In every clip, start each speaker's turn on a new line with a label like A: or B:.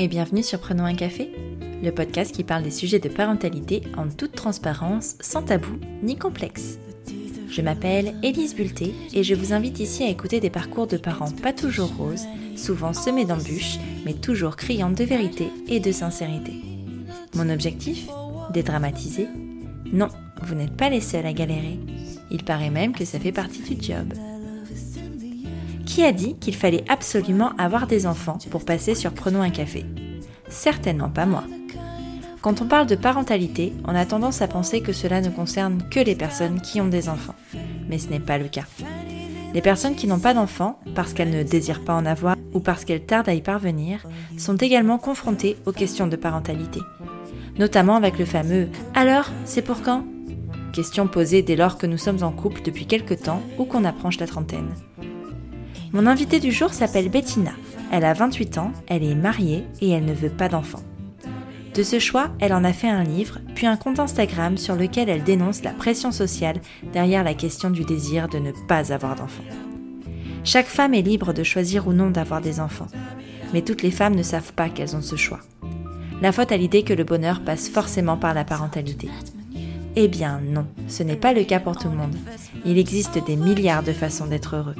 A: et bienvenue sur Prenons un café, le podcast qui parle des sujets de parentalité en toute transparence, sans tabou ni complexe. Je m'appelle Élise Bulté et je vous invite ici à écouter des parcours de parents pas toujours roses, souvent semés d'embûches, mais toujours criants de vérité et de sincérité. Mon objectif? Dédramatiser? Non, vous n'êtes pas les seuls à galérer. Il paraît même que ça fait partie du job. Qui a dit qu'il fallait absolument avoir des enfants pour passer sur Prenons un café? Certainement pas moi. Quand on parle de parentalité, on a tendance à penser que cela ne concerne que les personnes qui ont des enfants. Mais ce n'est pas le cas. Les personnes qui n'ont pas d'enfants, parce qu'elles ne désirent pas en avoir ou parce qu'elles tardent à y parvenir, sont également confrontées aux questions de parentalité. Notamment avec le fameux ⁇ Alors, c'est pour quand ?⁇ Question posée dès lors que nous sommes en couple depuis quelque temps ou qu'on approche la trentaine. Mon invitée du jour s'appelle Bettina. Elle a 28 ans, elle est mariée et elle ne veut pas d'enfants. De ce choix, elle en a fait un livre, puis un compte Instagram sur lequel elle dénonce la pression sociale derrière la question du désir de ne pas avoir d'enfants. Chaque femme est libre de choisir ou non d'avoir des enfants, mais toutes les femmes ne savent pas qu'elles ont ce choix. La faute à l'idée que le bonheur passe forcément par la parentalité. Eh bien non, ce n'est pas le cas pour tout le monde. Il existe des milliards de façons d'être heureux.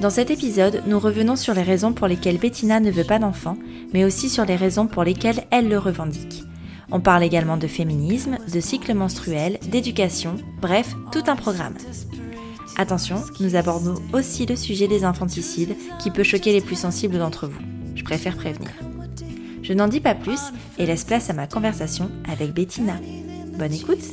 A: Dans cet épisode, nous revenons sur les raisons pour lesquelles Bettina ne veut pas d'enfant, mais aussi sur les raisons pour lesquelles elle le revendique. On parle également de féminisme, de cycle menstruel, d'éducation, bref, tout un programme. Attention, nous abordons aussi le sujet des infanticides qui peut choquer les plus sensibles d'entre vous. Je préfère prévenir. Je n'en dis pas plus et laisse place à ma conversation avec Bettina. Bonne écoute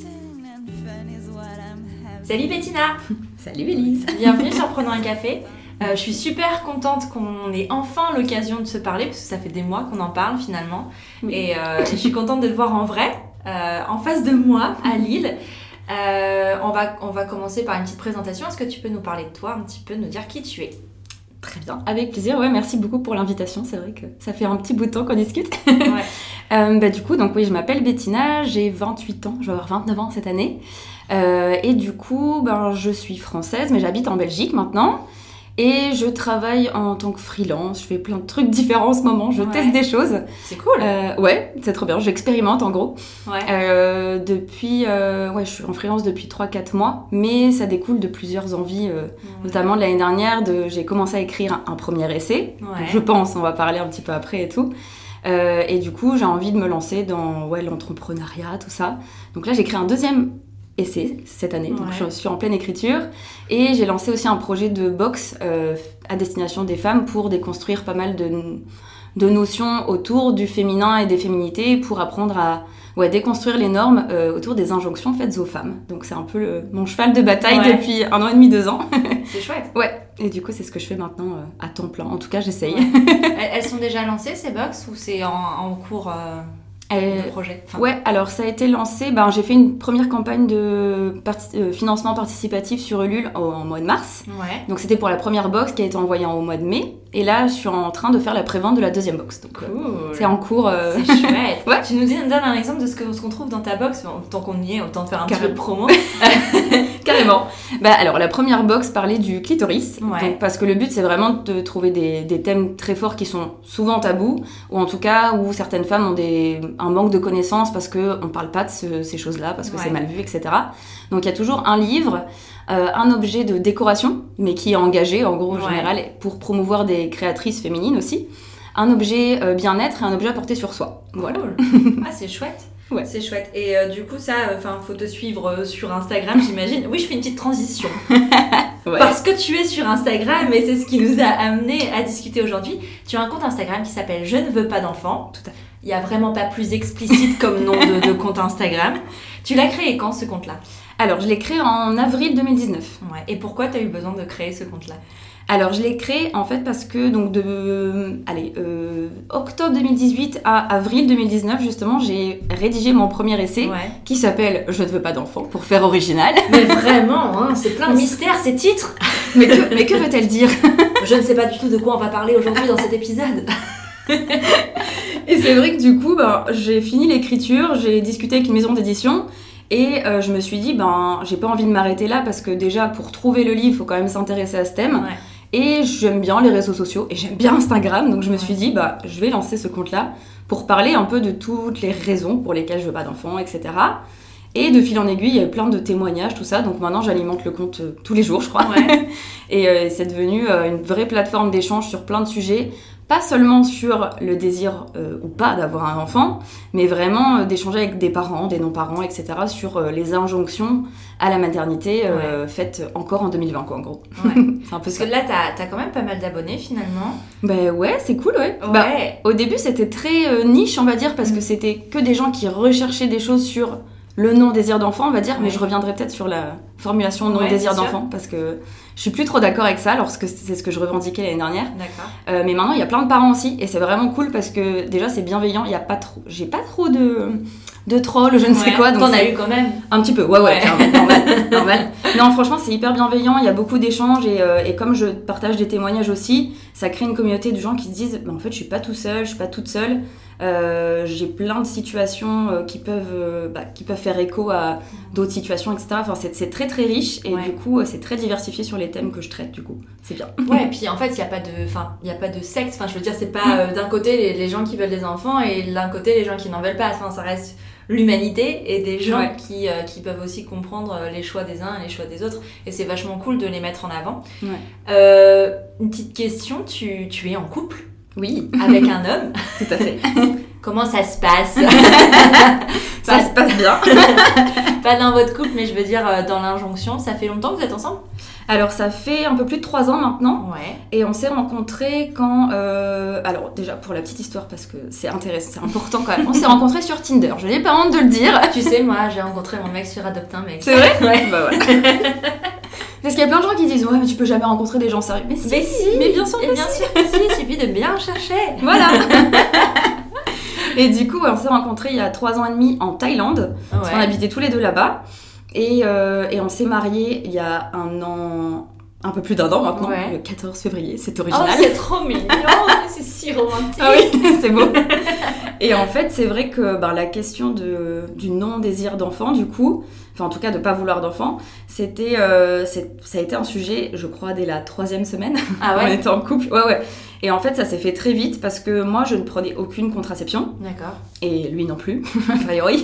A: Salut Bettina
B: Salut Elise
A: Bienvenue sur Prenons un café. Euh, je suis super contente qu'on ait enfin l'occasion de se parler, parce que ça fait des mois qu'on en parle finalement. Et, euh, je suis contente de te voir en vrai, euh, en face de moi, à Lille. on, va, on va commencer par une petite présentation. Est-ce que tu peux nous parler de toi un petit peu, nous dire qui tu es?
B: Très bien, avec plaisir. Ouais, merci beaucoup pour l'invitation. C'est vrai que ça fait un petit bout de temps qu'on discute. Ouais. bah, du coup, donc oui, je m'appelle Bettina, j'ai 28 ans, je vais avoir 29 ans cette année. et du coup, ben, je suis française, mais j'habite en Belgique maintenant. Et je travaille en tant que freelance, je fais plein de trucs différents en ce moment, je teste des choses.
A: C'est cool.
B: Euh, ouais, c'est trop bien, j'expérimente en gros. Ouais. Euh, depuis, euh, ouais, je suis en freelance depuis 3-4 mois, mais ça découle de plusieurs envies, euh, notamment de l'année dernière, de, j'ai commencé à écrire un, premier essai. je pense, on va parler un petit peu après et tout. Euh, et du coup, j'ai envie de me lancer dans ouais, l'entrepreneuriat, tout ça. Donc là, j'ai créé un deuxième essai cette année, donc je suis en pleine écriture. Et j'ai lancé aussi un projet de box euh, à destination des femmes pour déconstruire pas mal de, de, notions autour du féminin et des féminités pour apprendre à ouais, déconstruire les normes euh, autour des injonctions faites aux femmes. Donc c'est un peu le, mon cheval de bataille depuis un an et demi, deux ans.
A: C'est chouette.
B: ouais. Et du coup, c'est ce que je fais maintenant euh, à temps plein. En tout cas, j'essaye.
A: Elles sont déjà lancées ces box ou c'est en, en, cours
B: euh, projet Ouais, alors ça a été lancé, ben, j'ai fait une première campagne de euh, financement participatif sur Ulule en, mois de mars. Ouais. Donc c'était pour la première box qui a été envoyée au mois de mai. Et là, je suis en train de faire la prévente de la deuxième box. Donc euh, c'est en cours.
A: C'est chouette. ouais. Tu nous donnes un exemple de ce qu'on trouve dans ta box Tant qu'on y est, autant faire un petit peu de promo.
B: Carrément. Bah, alors la première box parlait du clitoris. Donc, parce que le but, c'est vraiment de trouver des, des, thèmes très forts qui sont souvent tabous, ou en tout cas où certaines femmes ont des un manque de connaissances parce qu'on ne parle pas de ces choses-là, parce que c'est mal vu, etc. Donc il y a toujours un livre, euh, un objet de décoration, mais qui est engagé en gros en général pour promouvoir des créatrices féminines aussi, un objet euh, bien-être et un objet à porter sur soi. Voilà.
A: ah c'est chouette. Ouais. C'est chouette. Et euh, du coup, ça, enfin, faut te suivre sur Instagram, j'imagine. Oui, je fais une petite transition. Parce que tu es sur Instagram et c'est ce qui nous a amené à discuter aujourd'hui. Tu as un compte Instagram qui s'appelle Je ne veux pas d'enfant.
B: Tout à fait.
A: Il n'y a vraiment pas plus explicite comme nom de, compte Instagram. Tu l'as créé quand ce compte-là?
B: Alors, je l'ai créé en avril 2019.
A: Ouais. Et pourquoi tu as eu besoin de créer ce compte-là?
B: Alors je l'ai créé en fait parce que donc de allez euh, octobre 2018 à avril 2019 justement j'ai rédigé mon premier essai qui s'appelle Je ne veux pas d'enfant pour faire original.
A: Mais vraiment hein, c'est plein de mystères ces titres.
B: mais que, mais que veut-elle dire?
A: Je ne sais pas du tout de quoi on va parler aujourd'hui dans cet épisode.
B: et c'est vrai que du coup, ben, j'ai fini l'écriture, j'ai discuté avec une maison d'édition. Et euh, je me suis dit, ben, j'ai pas envie de m'arrêter là parce que déjà, pour trouver le livre, il faut quand même s'intéresser à ce thème. Et j'aime bien les réseaux sociaux et j'aime bien Instagram, donc je me suis dit, bah, je vais lancer ce compte-là pour parler un peu de toutes les raisons pour lesquelles je veux pas d'enfant, etc. Et de fil en aiguille, il y a eu plein de témoignages, tout ça. Donc maintenant, j'alimente le compte euh, tous les jours, je crois. et euh, c'est devenu euh, une vraie plateforme d'échange sur plein de sujets. Pas seulement sur le désir ou pas d'avoir un enfant, mais vraiment d'échanger avec des parents, des non-parents, etc. sur les injonctions à la maternité faites encore en 2020, quoi, en gros.
A: c'est un peu Parce que là, t'as as quand même pas mal d'abonnés finalement.
B: Ben ouais, c'est cool, ouais. Bah, au début, c'était très niche, on va dire, parce que mm. c'était que des gens qui recherchaient des choses sur le non-désir d'enfant, on va dire, mais je reviendrai peut-être sur la formulation non-désir d'enfant, parce que je suis plus trop d'accord avec ça, lorsque c'est ce que je revendiquais l'année dernière.
A: D'accord.
B: Euh, mais maintenant, il y a plein de parents aussi, et c'est vraiment cool parce que déjà, c'est bienveillant, il y a pas trop... J'ai pas trop de de trolls, je ne sais quoi.
A: T'en as eu quand même
B: Un petit peu, ouais, ouais, normal, normal. Non, franchement, c'est hyper bienveillant, il y a beaucoup d'échanges, et, euh, et, comme je partage des témoignages aussi, ça crée une communauté de gens qui se disent, bah, en fait, je suis pas tout seul, je suis pas toute seule, euh, j'ai plein de situations euh, qui, peuvent, euh, bah, qui peuvent faire écho à d'autres situations, etc. Enfin, c'est très très riche et du coup, c'est très diversifié sur les thèmes que je traite, du coup. C'est bien.
A: Ouais, et puis en fait, il n'y a, pas de, a pas de sexe. Enfin, je veux dire, c'est pas d'un côté les, gens qui veulent des enfants et d'un côté les gens qui n'en veulent pas. Enfin, ça reste l'humanité et des gens qui, qui, peuvent aussi comprendre les choix des uns et les choix des autres. Et c'est vachement cool de les mettre en avant. une petite question, tu, tu es en couple?
B: Oui.
A: Avec un homme.
B: Tout à fait.
A: Comment ça se passe?
B: Ça se passe bien.
A: Pas dans votre couple, mais je veux dire euh, dans l'injonction. Ça fait longtemps que vous êtes ensemble?
B: Alors ça fait un peu plus de trois ans maintenant.
A: Ouais.
B: Et on s'est rencontrés quand... Euh, alors déjà pour la petite histoire parce que c'est intéressant, c'est important quand même. On s'est rencontrés sur Tinder. Je n'ai pas honte de le dire.
A: Tu sais, moi j'ai rencontré mon mec sur Adopte un mec.
B: C'est vrai?
A: Ouais.
B: Bah ouais. Parce qu'il y a plein de gens qui disent ouais mais tu peux jamais rencontrer des gens sérieux.
A: Mais si,
B: mais, bien sûr
A: que bien sûr si, il suffit de bien chercher.
B: Voilà. et du coup on s'est rencontrés il y a trois ans et demi en Thaïlande. Parce qu'on habitait tous les deux là-bas. Et, euh, et on s'est mariés il y a un an, un peu plus d'un an maintenant, le 14 février, c'est original.
A: Oh, c'est trop mignon, c'est si romantique.
B: Ah oui, c'est beau. Et en fait, c'est vrai que ben, la question de, du non-désir d'enfant, du coup, enfin en tout cas de pas vouloir d'enfant, c'était, euh, ça a été un sujet, je crois, dès la troisième semaine.
A: Ah ouais.
B: On était en couple. Ouais, ouais. Et en fait, ça s'est fait très vite parce que moi, je ne prenais aucune contraception.
A: D'accord.
B: Et lui non plus, a priori.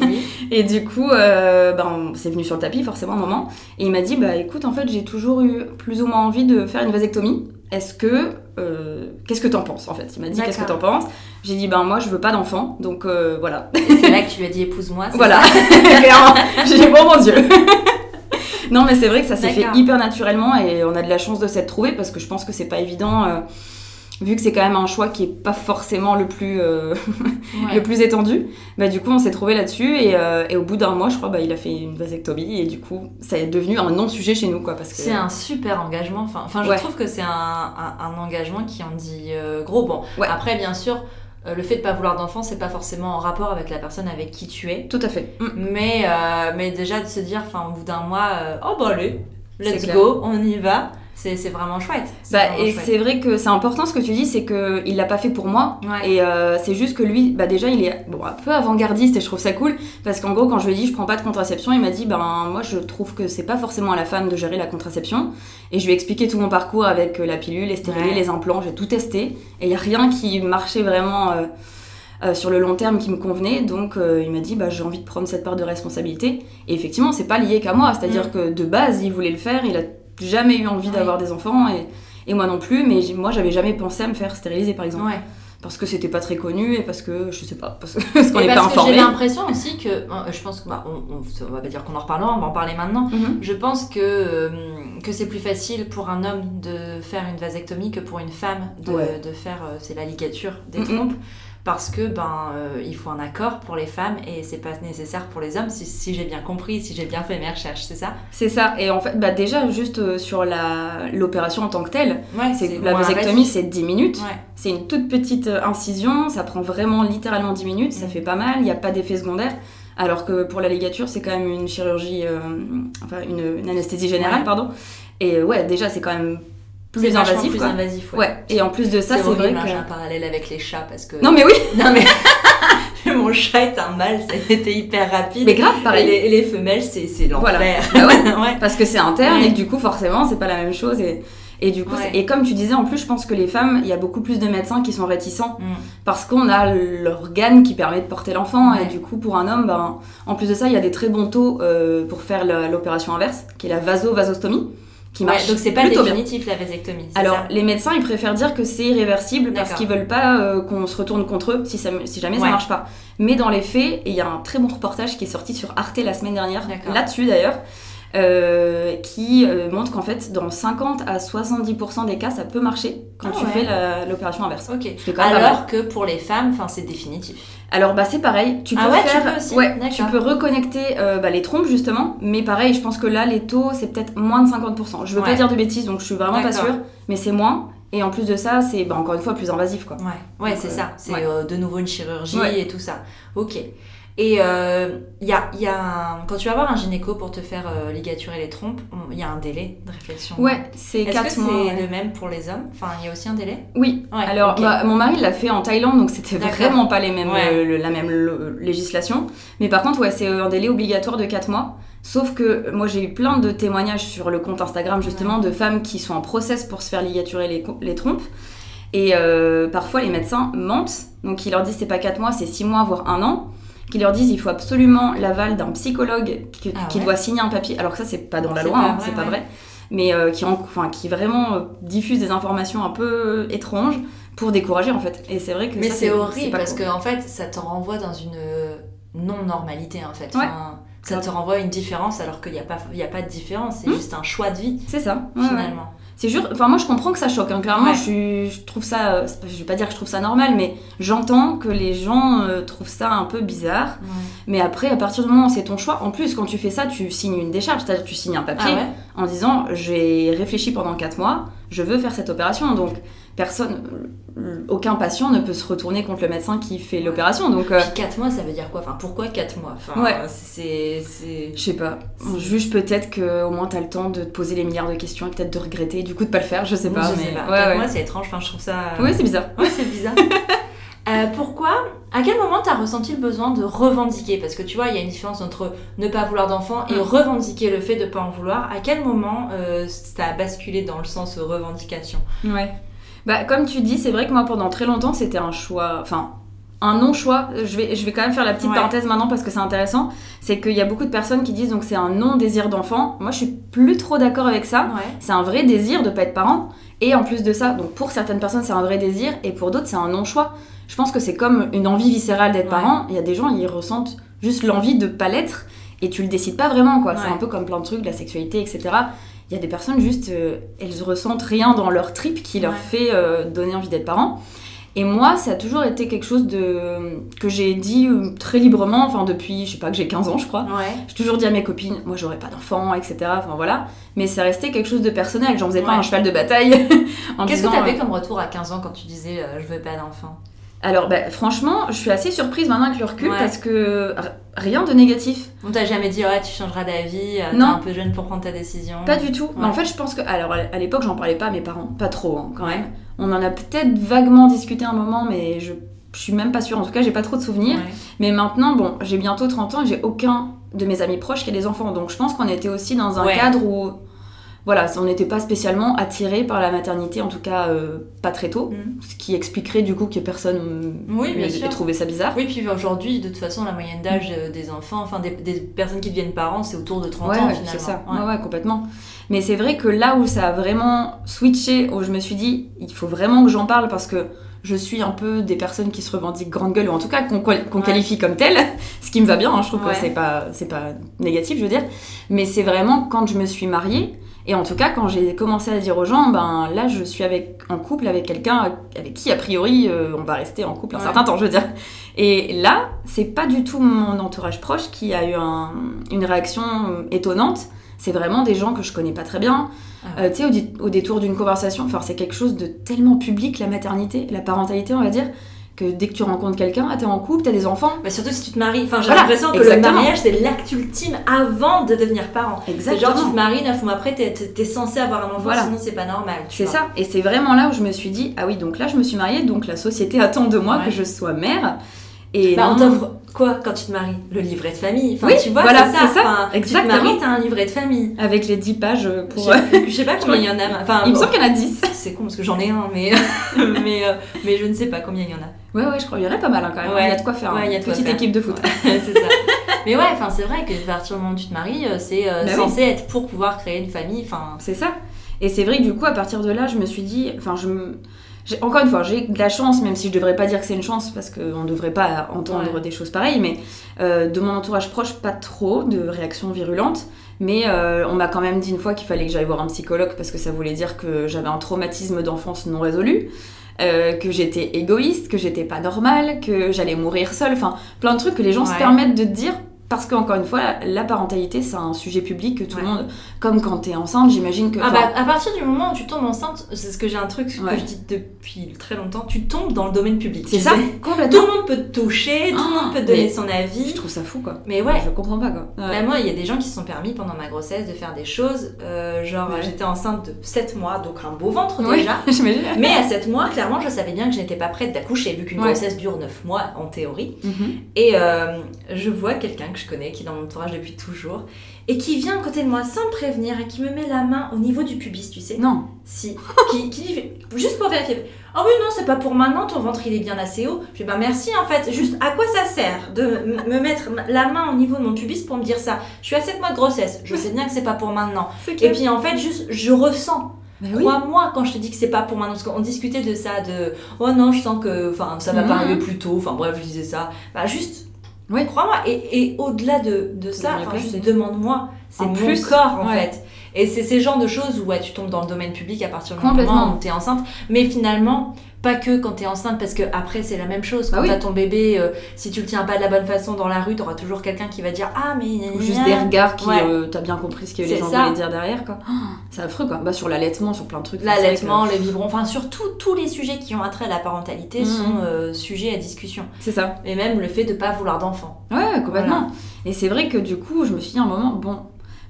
B: Et du coup, euh, ben, c'est venu sur le tapis forcément un moment. Et il m'a dit, bah écoute, en fait, j'ai toujours eu plus ou moins envie de faire une vasectomie. Est-ce que euh, qu'est-ce que t'en penses en fait? Il m'a dit qu'est-ce que t'en penses? J'ai dit ben moi je veux pas d'enfant donc euh, voilà.
A: C'est là que tu lui as dit épouse-moi.
B: Voilà, J'ai dit bon mon dieu. non mais c'est vrai que ça s'est fait hyper naturellement et on a de la chance de s'être trouvé parce que je pense que c'est pas évident. Euh, vu que c'est quand même un choix qui est pas forcément le plus euh, le plus étendu bah du coup on s'est trouvé là-dessus et, euh, et, au bout d'un mois je crois bah il a fait une vasectomie et du coup ça est devenu un non sujet chez nous quoi parce que
A: c'est un super engagement enfin enfin je trouve que c'est un, un, engagement qui en dit euh, gros bon après bien sûr le fait de pas vouloir d'enfant, c'est pas forcément en rapport avec la personne avec qui tu es.
B: Tout à fait.
A: Mm. Mais, mais déjà de se dire, enfin, au bout d'un mois, oh bah allez, let's go, on y va c'est vraiment chouette.
B: Bah, et c'est vrai que c'est important ce que tu dis, c'est qu'il l'a pas fait pour moi. Et euh, c'est juste que lui, bah déjà, il est bon, un peu avant-gardiste et je trouve ça cool. Parce qu'en gros, quand je lui ai dit je prends pas de contraception, il m'a dit ben moi je trouve que c'est pas forcément à la femme de gérer la contraception. Et je lui ai expliqué tout mon parcours avec euh, la pilule, les stérilés, les implants, j'ai tout testé. Et il y a rien qui marchait vraiment. Euh, sur le long terme qui me convenait. Donc il m'a dit bah, j'ai envie de prendre cette part de responsabilité. Et effectivement, c'est pas lié qu'à moi. C'est-à-dire mm. que de base, il voulait le faire. Il a jamais eu envie d'avoir des enfants et, et, moi non plus, mais moi j'avais jamais pensé à me faire stériliser par exemple. Parce que c'était pas très connu et parce que je sais pas, parce, qu'on n'est pas informé.
A: J'ai l'impression aussi que, je pense que, bah, on, on, va pas dire qu'on en reparlera, on va en parler maintenant. Mhm. Je pense que, euh, que c'est plus facile pour un homme de faire une vasectomie que pour une femme de, de faire, euh, c'est la ligature des mhm. trompes parce que ben euh, il faut un accord pour les femmes et c'est pas nécessaire pour les hommes si, si j'ai bien compris si j'ai bien fait mes recherches c'est ça?
B: C'est ça. Et en fait bah déjà juste euh, sur la l'opération en tant que telle c'est la vasectomie c'est 10 minutes. C'est une toute petite euh, incision ça prend vraiment littéralement 10 minutes ça mm. fait pas mal il n'y a pas d'effet secondaire. Alors que pour la ligature c'est quand même une chirurgie enfin une, anesthésie générale pardon. Et ouais déjà c'est quand même plus invasif.
A: Plus invasif
B: ouais. Et en plus de ça, c'est vrai
A: que. J'ai un parallèle avec les chats parce que.
B: Non mais oui.
A: non mais. Mon chat est un mâle, ça a été hyper rapide.
B: Mais grave, pareil.
A: Et les, femelles, c'est l'enfer.
B: Voilà. Bah ouais. Parce que c'est interne et que du coup, forcément, c'est pas la même chose. Et, Et du coup, et comme tu disais, en plus, je pense que les femmes, il y a beaucoup plus de médecins qui sont réticents mm. parce qu'on a l'organe qui permet de porter l'enfant. Et du coup, pour un homme, ben, en plus de ça, il y a des très bons taux euh, pour faire l'opération inverse, qui est la vaso-vasostomie.
A: Qui marche donc c'est pas définitif la vasectomie.
B: Alors les médecins ils préfèrent dire que c'est irréversible parce qu'ils veulent pas euh, qu'on se retourne contre eux si, ça, si jamais ça marche pas. Mais dans les faits, il y a un très bon reportage qui est sorti sur Arte la semaine dernière là-dessus d'ailleurs euh, qui euh, montre qu'en fait, dans 50 à 70% des cas, ça peut marcher quand ah tu fais l'opération inverse.
A: Ok. Alors que pour les femmes, c'est définitif.
B: Alors bah c'est pareil, tu
A: ah
B: peux
A: ouais,
B: faire,
A: tu peux aussi.
B: Ouais, tu peux reconnecter euh, bah, les trompes justement, mais pareil, je pense que là les taux c'est peut-être moins de 50%. Je veux pas dire de bêtises, donc je suis vraiment pas sûre, mais c'est moins. Et en plus de ça, c'est bah, encore une fois plus invasif quoi.
A: Ouais, ouais c'est ça. C'est de nouveau une chirurgie et tout ça. Ok. Et il euh, y a, y a quand tu vas voir un gynéco pour te faire euh, ligaturer les trompes, il y a un délai de réflexion.
B: Ouais, c'est 4 mois. Est-ce
A: que c'est le même pour les hommes? Enfin, il y a aussi un délai?
B: Oui. Alors, bah, mon mari l'a fait en Thaïlande, donc c'était vraiment pas les mêmes, euh, la même législation. Mais par contre, ouais, c'est un délai obligatoire de 4 mois. Sauf que moi j'ai eu plein de témoignages sur le compte Instagram justement de femmes qui sont en process pour se faire ligaturer les, les trompes. Et parfois les médecins mentent, donc ils leur disent c'est pas 4 mois, c'est 6 mois, voire 1 an qui leur disent il faut absolument l'aval d'un psychologue qui, ah doit signer un papier. Alors que ça, c'est pas dans la loi, hein, c'est pas vrai. Mais euh, qui, enfin, qui vraiment euh, diffuse des informations un peu étranges pour décourager en fait. Et c'est vrai que
A: Mais c'est horrible parce que en fait, ça te renvoie dans une non-normalité en fait. ça te renvoie une différence alors qu'il n'y a, pas, a pas de différence, c'est hmm. juste un choix de vie.
B: C'est ça, finalement c'est juste enfin moi je comprends que ça choque hein. clairement je, je, trouve ça euh, je vais pas dire que je trouve ça normal mais j'entends que les gens euh, trouvent ça un peu bizarre. Mais après à partir du moment où c'est ton choix en plus quand tu fais ça tu signes une décharge. C'est-à-dire tu signes un papier ah en disant j'ai réfléchi pendant 4 mois je veux faire cette opération donc personne, aucun patient ne peut se retourner contre le médecin qui fait l'opération. Donc,
A: 4 euh, mois, ça veut dire quoi? Enfin, pourquoi 4 mois? Enfin,
B: ouais. c'est, Je sais pas. On juge peut-être qu'au moins t'as le temps de te poser les milliards de questions et peut-être de regretter, du coup de pas le faire, je sais pas.
A: Je sais pas. 4 mois, c'est étrange, enfin, je trouve ça.
B: Oui, c'est bizarre.
A: Ouais, c'est bizarre. Euh, pourquoi À quel moment tu as ressenti le besoin de revendiquer? Parce que tu vois, il y a une différence entre ne pas vouloir d'enfant et mm. revendiquer le fait de pas en vouloir. À quel moment euh, ça a basculé dans le sens revendication?
B: Ouais. Bah, comme tu dis, c'est vrai que moi, pendant très longtemps, c'était un choix. Enfin, un non-choix. Je vais, je vais quand même faire la petite parenthèse maintenant parce que c'est intéressant. C'est qu'il y a beaucoup de personnes qui disent donc c'est un non-désir d'enfant. Moi, je suis plus trop d'accord avec ça. C'est un vrai désir de pas être parent. Et en plus de ça, donc pour certaines personnes, c'est un vrai désir et pour d'autres, c'est un non-choix. Je pense que c'est comme une envie viscérale d'être parent. Il y a des gens, ils ressentent juste l'envie de pas l'être et tu le décides pas vraiment, quoi. C'est un peu comme plein de trucs, la sexualité, etc il y a des personnes juste, euh, elles ressentent rien dans leur trip qui leur fait euh, donner envie d'être parent. Et moi, ça a toujours été quelque chose de que j'ai dit euh, très librement, enfin depuis, je sais pas, que j'ai 15 ans, je crois. J'ai toujours dit à mes copines, moi j'aurais pas d'enfant, etc. Enfin voilà. Mais c'est resté quelque chose de personnel. J'en faisais pas un cheval de bataille.
A: Qu'est-ce que tu avais comme retour à 15 ans quand tu disais je veux pas d'enfant
B: alors, bah, franchement, je suis assez surprise maintenant avec le recul parce que rien de négatif.
A: On t'a jamais dit, ouais, tu changeras d'avis, euh, t'es un peu jeune pour prendre ta décision.
B: Pas du tout. Mais en fait, je pense que. Alors, à l'époque, j'en parlais pas à mes parents, pas trop hein, quand même. On en a peut-être vaguement discuté un moment, mais je, je suis même pas sûre. En tout cas, j'ai pas trop de souvenirs. Mais maintenant, bon, j'ai bientôt 30 ans et j'ai aucun de mes amis proches qui a des enfants. Donc, je pense qu'on était aussi dans un cadre où voilà, on n'était pas spécialement attiré par la maternité, en tout cas euh, pas très tôt, mm. ce qui expliquerait du coup que personne oui, ait trouvé ça bizarre.
A: Oui, puis aujourd'hui, de toute façon, la moyenne d'âge mm. des enfants, enfin des, personnes qui deviennent parents, c'est autour de 30 ans finalement.
B: c'est ça, ouais. complètement. Mais c'est vrai que là où ça a vraiment switché, où je me suis dit, il faut vraiment que j'en parle parce que je suis un peu des personnes qui se revendiquent grande gueule, ou en tout cas qu'on qualifie comme telles, ce qui me va bien, hein, je trouve que c'est pas, pas négatif, je veux dire. Mais c'est vraiment quand je me suis mariée, et en tout cas, quand j'ai commencé à dire aux gens, ben là, je suis avec, en couple avec quelqu'un avec qui, a priori, euh, on va rester en couple un certain temps, je veux dire. Et là, c'est pas du tout mon entourage proche qui a eu une réaction étonnante. C'est vraiment des gens que je connais pas très bien. Ah euh, tu sais, au, détour d'une conversation, enfin, c'est quelque chose de tellement public, la maternité, la parentalité, on va dire que dès que tu rencontres quelqu'un, ah, t'es en couple, t'as des enfants.
A: Bah surtout si tu te maries. Enfin, j'ai l'impression que le mariage, c'est l'acte ultime avant de devenir parent. Exactement. Genre, tu te maries, neuf mois après, t'es es, censé avoir un enfant, sinon c'est pas normal.
B: C'est ça. Et c'est vraiment là où je me suis dit, ah oui, donc là, je me suis mariée, donc la société attend de moi que je sois mère.
A: Et bah, on t'offre quoi quand tu te maries? Le livret de famille.
B: Enfin, oui, tu vois, voilà, c'est ça.
A: Exactement. Tu te maries, t'as un livret de famille.
B: Avec les 10 pages pour.
A: Je sais, pas combien il y en a.
B: Enfin, il me semble qu'il y en a 10.
A: C'est con parce que j'en ai un, mais, mais, euh, mais je ne sais pas combien il y en a.
B: Ouais, ouais, je crois. Il y en a pas mal hein, quand même. Il y a de quoi faire.
A: Ouais, il y a
B: de Petite équipe de foot.
A: c'est ça. mais ouais, enfin, c'est vrai que à partir du moment où tu te maries, euh, c'est euh, bah censé être pour pouvoir créer une famille. Enfin,
B: c'est ça. Et c'est vrai que du coup, à partir de là, je me suis dit, enfin, je me encore une fois, j'ai de la chance, même si je devrais pas dire que c'est une chance, parce qu'on ne devrait pas entendre des choses pareilles, mais euh, de mon entourage proche, pas trop de réactions virulentes. Mais euh, on m'a quand même dit une fois qu'il fallait que j'aille voir un psychologue parce que ça voulait dire que j'avais un traumatisme d'enfance non résolu. Euh, que j'étais égoïste, que j'étais pas normale, que j'allais mourir seule, enfin plein de trucs que les gens se permettent de dire parce qu'encore une fois, la parentalité, c'est un sujet public que tout le monde, comme quand t'es enceinte, j'imagine que.
A: Ah bah, à partir du moment où tu tombes enceinte, c'est ce que j'ai un truc que je dis depuis très longtemps, tu tombes dans le domaine public.
B: C'est ça,
A: complètement. Tout le monde peut te toucher, tout le monde peut te donner son avis.
B: Je trouve ça fou, quoi.
A: Mais ouais.
B: Je comprends pas, quoi.
A: Bah, moi, il y a des gens qui se sont permis pendant ma grossesse de faire des choses, euh, genre j'étais enceinte de 7 mois, donc un beau ventre déjà. Mais à 7 mois, clairement, je savais bien que je n'étais pas prête d'accoucher, vu qu'une grossesse dure 9 mois en théorie. Mhm. Et euh, je vois quelqu'un que je connais qui dans mon depuis toujours, et qui vient à côté de moi sans me prévenir et qui me met la main au niveau du pubis, tu sais.
B: Non.
A: Si. qui, qui juste pour vérifier. Oh oui, non, c'est pas pour maintenant, ton ventre il est bien assez haut. Je dis, bah merci en fait, juste à quoi ça sert de me mettre la main au niveau de mon pubis pour me dire ça? Je suis à 7 mois de grossesse, je sais bien que c'est pas pour maintenant. Et puis en fait, juste, je ressens. Crois-moi quand je te dis que c'est pas pour maintenant, parce qu'on discutait de ça, de oh non, je sens que enfin ça va pas mmh. arriver plus tôt, enfin bref, je disais ça. Bah juste oui. Crois-moi. Et, et au-delà de, de ça, je demande-moi. C'est mon plus, corps, en fait. Et c'est ces genres de choses où ouais, tu tombes dans le domaine public à partir du moment où tu es enceinte. Mais finalement, pas que quand tu es enceinte, parce que après c'est la même chose. Bah quand tu as ton bébé, euh, si tu le tiens pas de la bonne façon dans la rue, tu auras toujours quelqu'un qui va dire Ah, mais.
B: Ou juste des regards qui. Euh, t'as bien compris ce que les gens voulaient dire derrière, quoi. c'est affreux, quoi. Bah, sur l'allaitement, sur plein de trucs.
A: L'allaitement, le biberon, enfin, surtout tous les sujets qui ont attrait à la parentalité mhm. sont euh, sujets à discussion.
B: C'est ça.
A: Et même le fait de pas vouloir d'enfant.
B: Ouais, complètement. Et c'est vrai que du coup, je me suis dit un moment, bon,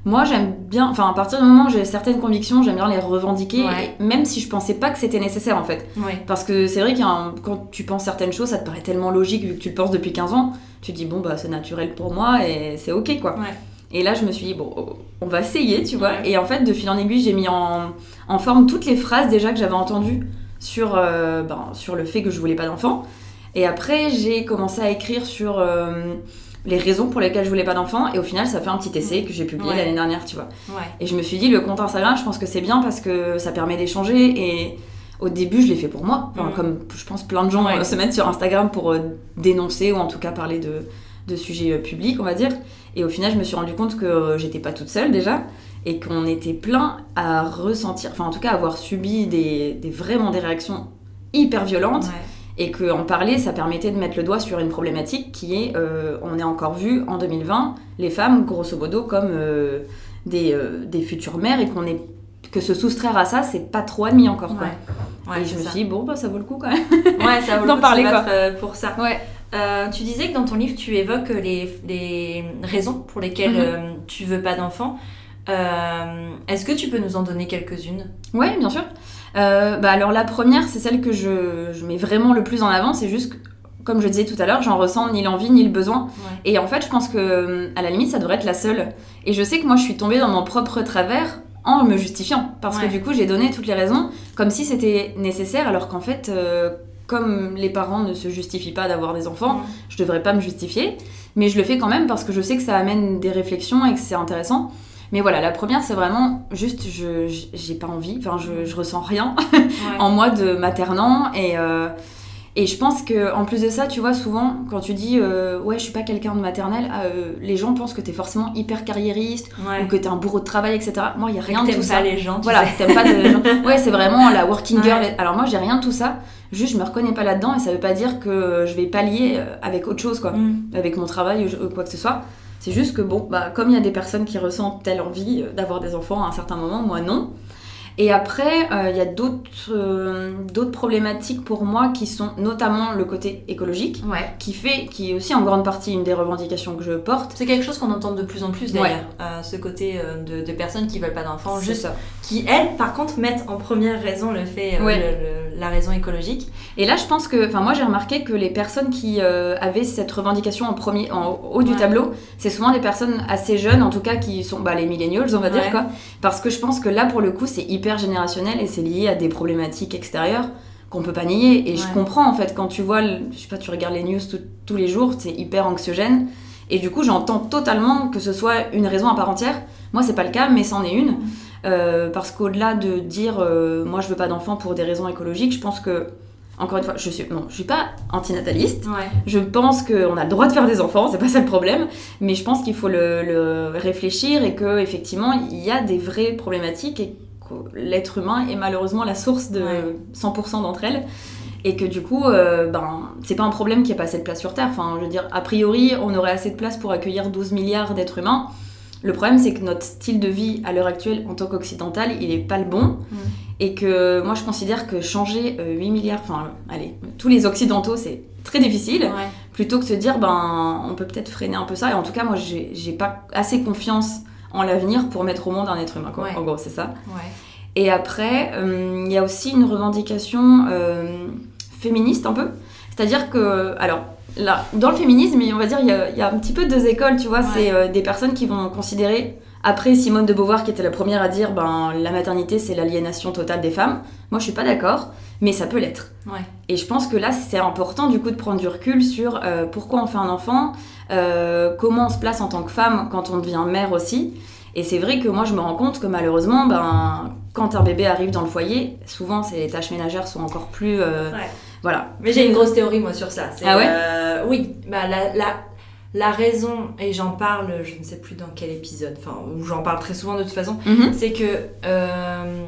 B: moi j'aime bien, enfin à partir du moment où j'ai certaines convictions, j'aime bien les revendiquer, même si je pensais pas que c'était nécessaire en fait. Parce que c'est vrai que quand tu penses certaines choses, ça te paraît tellement logique vu que tu le penses depuis 15 ans, tu te dis bon bah c'est naturel pour moi et c'est ok quoi. Et là je me suis dit bon on va essayer tu vois. Et en fait de fil en aiguille j'ai mis en, en, forme toutes les phrases déjà que j'avais entendues sur, euh, ben, sur le fait que je voulais pas d'enfant. Et après j'ai commencé à écrire sur... Euh, les raisons pour lesquelles je voulais pas d'enfant et au final ça fait un petit essai que j'ai publié l'année dernière tu vois. Et je me suis dit le compte Instagram je pense que c'est bien parce que ça permet d'échanger et au début je l'ai fait pour moi. Mm. comme je pense plein de gens euh, se mettent sur Instagram pour euh, dénoncer ou en tout cas parler de, de sujets euh, publics on va dire. Et au final je me suis rendu compte que j'étais pas toute seule déjà et qu'on était plein à ressentir enfin en tout cas avoir subi des, des vraiment des réactions hyper violentes et qu'en parler, ça permettait de mettre le doigt sur une problématique qui est, euh, on est encore vu en 2020, les femmes, grosso modo, comme euh, des, euh, des, futures mères, et qu'on est que se soustraire à ça, c'est pas trop admis encore. Quoi. et je me suis dit, bon, bah, ça vaut le coup quand même.
A: Ouais, ça vaut le coup parler, quoi. pour ça. Ouais. tu disais que dans ton livre, tu évoques les, les raisons pour lesquelles mm-hmm. tu veux pas d'enfant. Est-ce que tu peux nous en donner quelques-unes?
B: Oui, bien sûr. Euh, bah alors la première, c'est celle que je, mets vraiment le plus en avant, c'est juste comme je disais tout à l'heure, j'en ressens ni l'envie ni le besoin. Et en fait, je pense que à la limite, ça devrait être la seule. Et je sais que moi, je suis tombée dans mon propre travers en me justifiant, parce que du coup, j'ai donné toutes les raisons comme si c'était nécessaire, alors qu'en fait, euh, comme les parents ne se justifient pas d'avoir des enfants, je devrais pas me justifier. Mais je le fais quand même parce que je sais que ça amène des réflexions et que c'est intéressant. Mais voilà, la première, c'est vraiment juste, je j'ai pas envie, enfin, je, je ressens rien en moi de maternant. Et, euh, et je pense que en plus de ça, tu vois, souvent, quand tu dis euh, ouais, je suis pas quelqu'un de maternel, euh, les gens pensent que t'es forcément hyper carriériste ou que t'es un bourreau de travail, etc. Moi, il y a rien de tout ça.
A: pas les gens.
B: Voilà, t'aimes pas de gens. Ouais, c'est vraiment la working girl. Alors moi, j'ai rien de tout ça. Juste, je me reconnais pas là-dedans et ça veut pas dire que je vais pallier avec autre chose, quoi, mm. avec mon travail ou quoi que ce soit. C'est juste que, bon, bah, comme il y a des personnes qui ressentent telle envie euh, d'avoir des enfants à un certain moment, moi non. Et après, euh, il y a euh, d'autres problématiques pour moi qui sont notamment le côté écologique, qui fait, qui est aussi en grande partie une des revendications que je porte.
A: C'est quelque chose qu'on entend de plus en plus d'ailleurs, ce côté de, personnes qui veulent pas d'enfants, juste qui elles, par contre, mettent en première raison le fait, la raison écologique.
B: Et là, je pense que, enfin, moi j'ai remarqué que les personnes qui avaient cette revendication en premier, en haut du tableau, c'est souvent des personnes assez jeunes, en tout cas qui sont bah, les millennials, on va dire quoi. Parce que je pense que là, pour le coup, c'est hyper générationnel et c'est lié à des problématiques extérieures qu'on peut pas nier. Et je comprends en fait quand tu vois, je sais pas, tu regardes les news tous les jours, c'est hyper anxiogène. Et du coup, j'entends totalement que ce soit une raison à part entière. Moi, c'est pas le cas, mais c'en est une. Euh, parce qu'au-delà de dire euh, moi je veux pas d'enfants pour des raisons écologiques, je pense que encore une fois, je suis non, je suis pas antinataliste. Je pense qu'on a le droit de faire des enfants, c'est pas ça le problème, mais je pense qu'il faut le, réfléchir et que effectivement il y a des vraies problématiques et que l'être humain est malheureusement la source de 100% d'entre elles et que du coup, euh, ben, c'est pas un problème qu'il n'y ait pas assez de place sur Terre. Enfin, je veux dire, a priori, on aurait assez de place pour accueillir 12 milliards d'êtres humains. Le problème, c'est que notre style de vie à l'heure actuelle, en tant qu'occidental, il n'est pas le bon. Et que moi, je considère que changer 8 euh, milliards, enfin, allez, tous les occidentaux, c'est très difficile. Plutôt que de se dire, ben, on peut peut-être freiner un peu ça. Et en tout cas, moi, j'ai pas assez confiance en l'avenir pour mettre au monde un être humain. Quoi. En gros, c'est ça. Et après, euh, il y a aussi une revendication féministe un peu. C'est-à-dire que, alors, là, dans le féminisme, on va dire, il y, a, un petit peu deux écoles, tu vois. C'est euh, des personnes qui vont considérer, après Simone de Beauvoir, qui était la première à dire, ben, la maternité, c'est l'aliénation totale des femmes. Moi, je suis pas d'accord, mais ça peut l'être. Et je pense que là, c'est important, du coup, de prendre du recul sur euh, pourquoi on fait un enfant, euh, comment on se place en tant que femme quand on devient mère aussi. Et c'est vrai que moi, je me rends compte que malheureusement, ben, quand un bébé arrive dans le foyer, souvent, les tâches ménagères sont encore plus... Voilà.
A: Mais j'ai une grosse théorie, moi, sur ça.
B: Ah ouais
A: euh, Oui, bah, la, la, la raison, et j'en parle, je ne sais plus dans quel épisode, enfin, où j'en parle très souvent de toute façon, mhm. c'est que euh,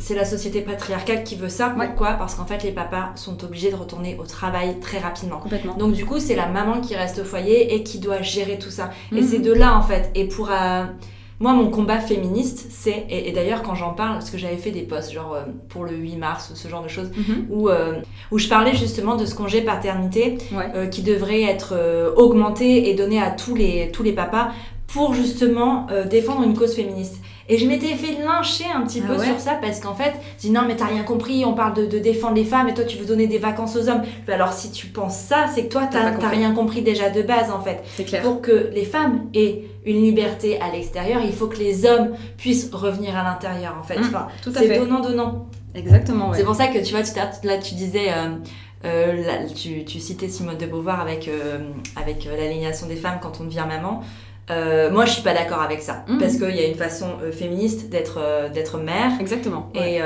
A: c'est la société patriarcale qui veut ça. Pourquoi? Parce qu'en fait, les papas sont obligés de retourner au travail très rapidement.
B: Complètement.
A: Donc, du coup, c'est la maman qui reste au foyer et qui doit gérer tout ça. Et mhm. c'est de là, en fait. Et pour. Euh, moi, mon combat féministe, c'est, et, d'ailleurs quand j'en parle, parce que j'avais fait des posts, genre euh, pour le 8 mars ou ce genre de choses, mhm. où, euh, où je parlais justement de ce congé paternité qui devrait être augmenté et donné à tous les, tous les papas pour justement défendre une cause féministe. Et je m'étais fait lyncher un petit ah peu sur ça parce qu'en fait, je dis non, mais t'as rien compris, on parle de, défendre les femmes et toi tu veux donner des vacances aux hommes. Alors si tu penses ça, c'est que toi t'as rien compris déjà de base en fait.
B: C'est clair.
A: Pour que les femmes aient une liberté à l'extérieur, il faut que les hommes puissent revenir à l'intérieur en fait. Mmh, enfin, c'est donnant-donnant.
B: Exactement.
A: C'est pour ça que tu vois, tu, là tu disais. Euh, euh, tu, tu, citais Simone de Beauvoir avec, euh, avec l'aliénation des femmes quand on devient maman. Euh, moi, je suis pas d'accord avec ça mhm. parce qu'il y a une façon euh, féministe d'être euh, d'être mère.
B: Exactement.
A: Et,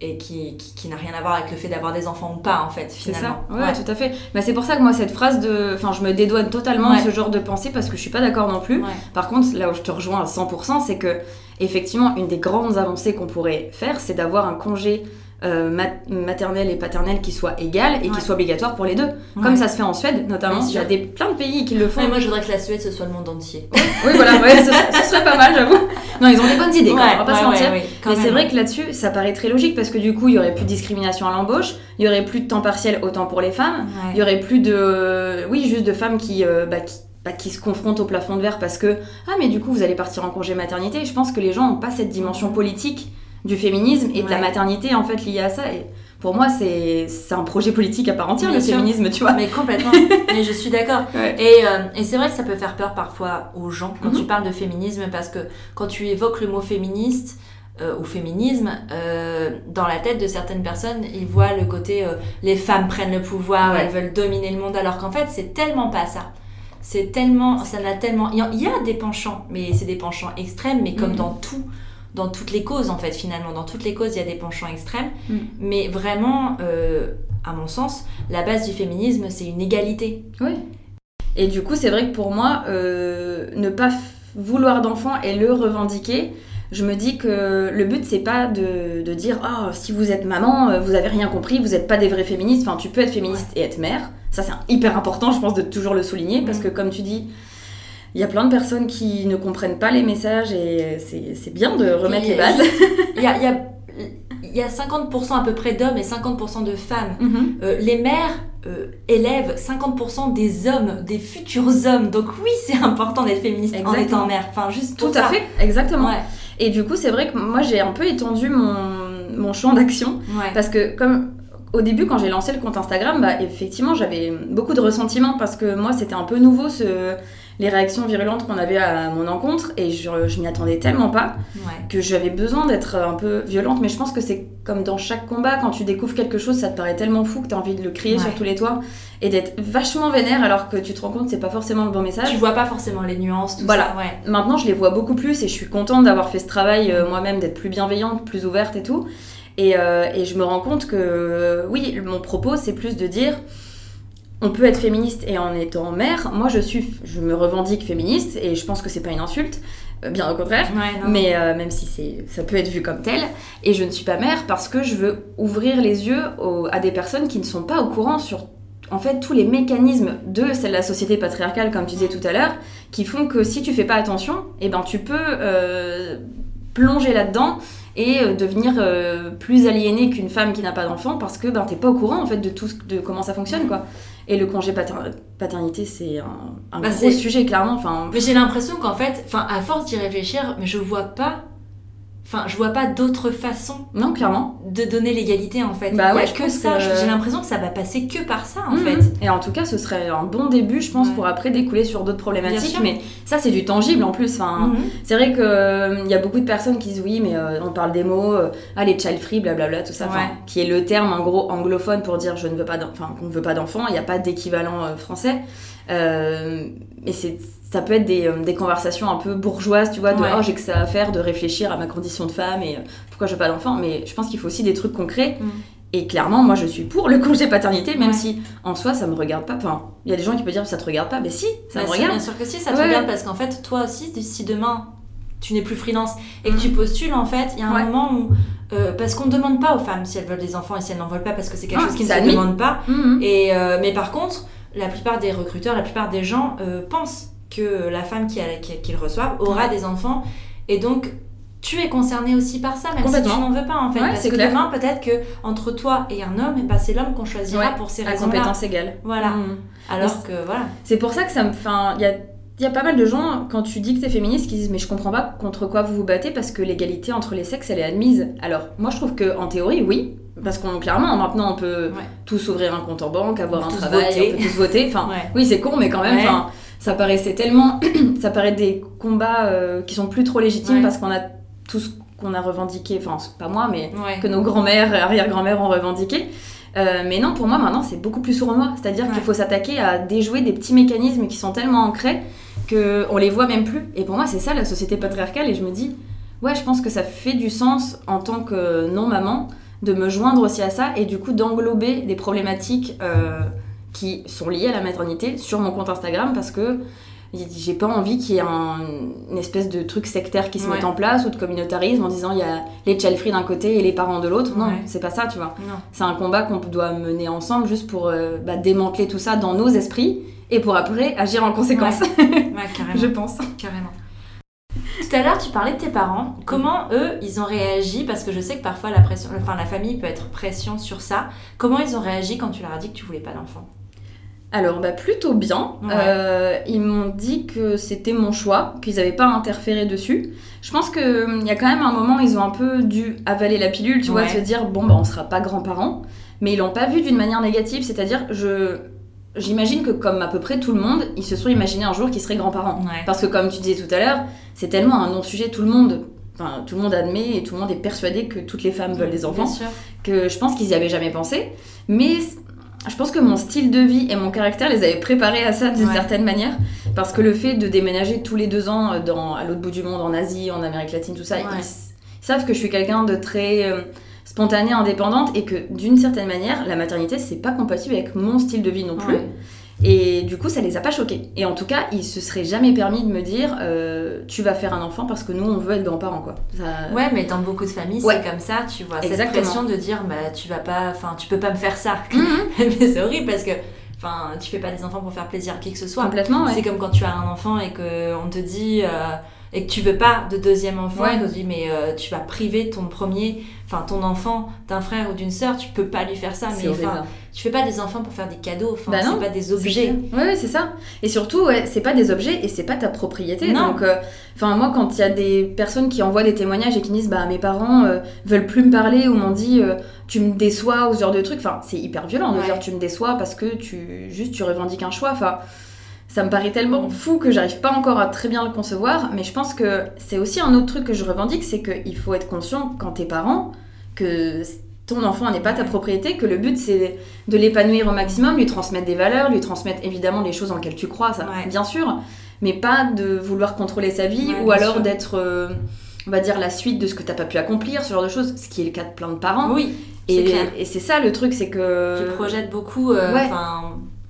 A: et qui, qui, n'a rien à voir avec le fait d'avoir des enfants ou pas en fait finalement.
B: C'est ça. Ouais, tout à fait. Bah, c'est pour ça que moi cette phrase de, enfin, je me dédouane totalement de ce genre de pensée parce que je suis pas d'accord non plus. Par contre, là où je te rejoins à 100%, c'est que effectivement une des grandes avancées qu'on pourrait faire, c'est d'avoir un congé euh, maternelle et paternelle qui soit égale et qui soit obligatoire pour les deux. Comme ça se fait en Suède, notamment. Il y a des, plein de pays qui le font.
A: moi, je voudrais que la Suède, ce soit le monde entier.
B: oui, voilà, ouais, ce, serait pas mal, j'avoue. Non, ils ont des bonnes idées, quand on va pas se mentir. Mais c'est vrai que là-dessus, ça paraît très logique parce que du coup, il y aurait plus de discrimination à l'embauche, il y aurait plus de temps partiel autant pour les femmes, il y aurait plus de. Oui, juste de femmes qui, euh, bah, qui bah, qui se confrontent au plafond de verre parce que ah mais du coup vous allez partir en congé maternité je pense que les gens n'ont pas cette dimension politique du féminisme et de la maternité en fait liée à ça. Et pour moi, c'est un projet politique à part entière, le féminisme, tu vois.
A: Mais complètement. mais je suis d'accord. Et, euh, et c'est vrai que ça peut faire peur parfois aux gens quand mhm. tu parles de féminisme parce que quand tu évoques le mot féministe, euh, ou féminisme, euh, dans la tête de certaines personnes, ils voient le côté les femmes prennent le pouvoir, elles veulent dominer le monde, alors qu'en fait, c'est tellement pas ça. C'est tellement, ça n'a tellement. Il y a des penchants, mais c'est des penchants extrêmes, mais comme mhm. dans tout dans toutes les causes en fait finalement. Dans toutes les causes, il y a des penchants extrêmes. Mm. Mais vraiment, euh, à mon sens, la base du féminisme, c'est une égalité.
B: Oui. Et du coup, c'est vrai que pour moi, euh, ne pas vouloir d'enfant et le revendiquer, je me dis que le but c'est pas de, de dire oh si vous êtes maman euh, vous avez rien compris vous n'êtes pas des vrais féministes enfin tu peux être féministe et être mère ça c'est hyper important je pense de toujours le souligner parce mm. que comme tu dis il y a plein de personnes qui ne comprennent pas les messages et c'est bien de remettre les bases.
A: Il y a, y, a, 50% à peu près d'hommes et 50% de femmes. Mhm. Euh, les mères euh, élèvent 50% des hommes, des futurs hommes. Donc oui, c'est important d'être féministe en étant mère. Enfin, juste
B: Tout à fait, exactement. Et du coup, c'est vrai que moi, j'ai un peu étendu mon, mon champ d'action. Parce que comme au début, quand j'ai lancé le compte Instagram, bah, effectivement, j'avais beaucoup de ressentiment parce que moi, c'était un peu nouveau ce, les réactions virulentes qu'on avait à mon encontre et je, je m'y attendais tellement pas que j'avais besoin d'être un peu violente. Mais je pense que c'est comme dans chaque combat, quand tu découvres quelque chose, ça te paraît tellement fou que tu as envie de le crier sur tous les toits et d'être vachement vénère alors que tu te rends compte que c'est pas forcément le bon message.
A: Tu vois pas forcément les nuances, tout
B: voilà.
A: ça. Ouais.
B: Maintenant, je les vois beaucoup plus et je suis contente d'avoir fait ce travail euh, moi-même, d'être plus bienveillante, plus ouverte et tout. Et, euh, et, je me rends compte que, oui, mon propos, c'est plus de dire on peut être féministe et en étant mère. Moi, je suis, je me revendique féministe et je pense que c'est pas une insulte, euh, bien au contraire. mais euh, même si c'est, ça peut être vu comme tel. Et je ne suis pas mère parce que je veux ouvrir les yeux à des personnes qui ne sont pas au courant sur en fait tous les mécanismes de la société patriarcale, comme tu disais tout à l'heure, qui font que si tu fais pas attention, eh ben tu peux euh, plonger là-dedans et devenir euh, plus aliéné qu'une femme qui n'a pas d'enfant parce que ben t'es pas au courant en fait de tout de comment ça fonctionne quoi. Et le congé paternité c'est un, un bah, gros sujet clairement. Enfin.
A: Mais j'ai l'impression qu'en fait, enfin à force d'y réfléchir, mais je vois pas Enfin, je vois pas d'autre façon.
B: Non, clairement.
A: De donner l'égalité en fait.
B: Bah
A: Il
B: ouais,
A: a que ça. J'ai l'impression que ça va passer que par ça en
B: mhm.
A: fait.
B: Et en tout cas, ce serait un bon début, je pense, pour après découler sur d'autres problématiques. Mais ça, c'est du tangible en plus. Enfin, mhm. C'est vrai qu'il euh, y a beaucoup de personnes qui disent oui, mais euh, on parle des mots, euh, ah, les child free, blablabla, tout ça. Qui est le terme en gros anglophone pour dire je ne veux pas d'enfant, qu'on ne veut pas d'enfant. Il n'y a pas d'équivalent français. mais c'est ça peut être des, euh, des, conversations un peu bourgeoises, tu vois, de oh j'ai que ça à faire, de réfléchir à ma condition de femme et euh, pourquoi je veux pas d'enfant. Mais je pense qu'il faut aussi des trucs concrets. Mm. Et clairement, moi je suis pour le congé paternité, même si en soi ça me regarde pas. Enfin, il y a des gens qui peuvent dire ça te regarde pas, mais si, ça me regarde.
A: Bien sûr que si, ça te regarde parce qu'en fait, toi aussi, si demain tu n'es plus freelance et que tu mm. postules, en fait, il y a un moment où. Euh, parce qu'on ne demande pas aux femmes si elles veulent des enfants et si elles n'en veulent pas parce que c'est quelque ah, chose qui ne se demande pas. Mm, et, mais par contre, la plupart des recruteurs, la plupart des gens pensent que la femme qui, qui, le reçoive aura des enfants. Et donc, tu es concerné aussi par ça, même si tu n'en veux pas en fait. parce que demain, peut-être que entre toi et un homme, bah, c'est l'homme qu'on choisira pour ces raisons-là.
B: À compétence égale.
A: Voilà. Mmh. Alors que voilà.
B: C'est pour ça que ça me. Enfin, il y a. Il y a pas mal de gens, quand tu dis que tu es féministe, qui disent Mais je comprends pas contre quoi vous vous battez parce que l'égalité entre les sexes, elle est admise. Alors, moi, je trouve que en théorie, oui. Parce qu'on, clairement, maintenant, on peut tous ouvrir un compte en banque, avoir un travail, on peut tous voter. Enfin, oui, c'est con, mais quand même, ça paraissait tellement. ça paraît des combats euh, qui sont plus trop légitimes parce qu'on a tout ce qu'on a revendiqué, enfin, pas moi, mais que nos grands-mères, arrière-grand-mères ont revendiqué. Euh, mais non, pour moi, maintenant, c'est beaucoup plus sournois. C'est-à-dire qu'il faut s'attaquer à déjouer des petits mécanismes qui sont tellement ancrés qu'on les voit même plus. Et pour moi, c'est ça la société patriarcale. Et je me dis, ouais, je pense que ça fait du sens en tant que non-maman de me joindre aussi à ça et du coup d'englober des problématiques. Euh, qui sont liées à la maternité sur mon compte Instagram parce que j'ai pas envie qu'il y ait un, une espèce de truc sectaire qui se mette en place ou de communautarisme en disant il y a les child free d'un côté et les parents de l'autre. Non, c'est pas ça, tu vois. C'est un combat qu'on doit mener ensemble juste pour euh, bah, démanteler tout ça dans nos esprits et pour après agir en conséquence.
A: carrément.
B: Je pense.
A: Carrément. Tout à l'heure, tu parlais de tes parents. Comment eux, ils ont réagi? Parce que je sais que parfois la pression, enfin la famille peut être pression sur ça. Comment ils ont réagi quand tu leur as dit que tu voulais pas d'enfant
B: alors, bah, plutôt bien. Euh, ils m'ont dit que c'était mon choix, qu'ils n'avaient pas interféré dessus. Je pense qu'il hum, y a quand même un moment, ils ont un peu dû avaler la pilule, tu vois, de se dire, bon, bah, on sera pas grands-parents. Mais ils l'ont pas vu d'une manière négative, c'est-à-dire, je. J'imagine que comme à peu près tout le monde, ils se sont imaginés un jour qu'ils seraient grands-parents. Parce que comme tu disais tout à l'heure, c'est tellement un non-sujet, tout le monde Enfin, tout le monde admet et tout le monde est persuadé que toutes les femmes veulent des enfants, que je pense qu'ils y avaient jamais pensé. Mais je pense que mon style de vie et mon caractère les avaient préparés à ça d'une certaine manière. Parce que le fait de déménager tous les deux ans euh, dans, à l'autre bout du monde, en Asie, en Amérique latine, tout ça, ils, savent que je suis quelqu'un de très euh, spontané, indépendante et que d'une certaine manière, la maternité, c'est pas compatible avec mon style de vie non plus. Et du coup, ça les a pas choqués. Et en tout cas, ils se seraient jamais permis de me dire euh, tu vas faire un enfant parce que nous, on veut être grands-parents, quoi.
A: Ouais, mais dans beaucoup de familles, c'est comme ça, tu vois. Cette pression de dire bah, tu vas pas, enfin, tu peux pas me faire ça. Mhm. mais c'est horrible parce que. Enfin, tu fais pas des enfants pour faire plaisir à qui que ce soit.
B: Complètement,
A: C'est comme quand tu as un enfant et qu'on te dit, euh, et que tu veux pas de deuxième enfant et que tu dis mais euh, tu vas priver ton premier enfin ton enfant d'un frère ou d'une sœur. Tu peux pas lui faire ça mais enfin tu fais pas des enfants pour faire des cadeaux. Enfin bah c'est pas des objets.
B: ouais, c'est ça. Et surtout ouais, c'est pas des objets et c'est pas ta propriété. Donc euh, enfin moi quand il y a des personnes qui envoient des témoignages et qui disent bah mes parents euh, veulent plus me parler ou m'ont dit tu me déçois ou ce genre de trucs enfin c'est hyper violent. De dire tu me déçois parce que tu juste tu revendiques un choix. Enfin ça me paraît tellement fou que j'arrive pas encore à très bien le concevoir, mais je pense que c'est aussi un autre truc que je revendique, c'est qu'il faut être conscient quand t'es parent que ton enfant n'est pas ta propriété, que le but c'est de l'épanouir au maximum, lui transmettre des valeurs, lui transmettre évidemment les choses en lesquelles tu crois, ça bien sûr, mais pas de vouloir contrôler sa vie ou alors d'être, euh, on va dire, la suite de ce que t'as pas pu accomplir, ce genre de choses, ce qui est le cas de plein de parents.
A: Oui.
B: Et, c'est ça le truc, c'est que.
A: Tu projettes beaucoup, euh,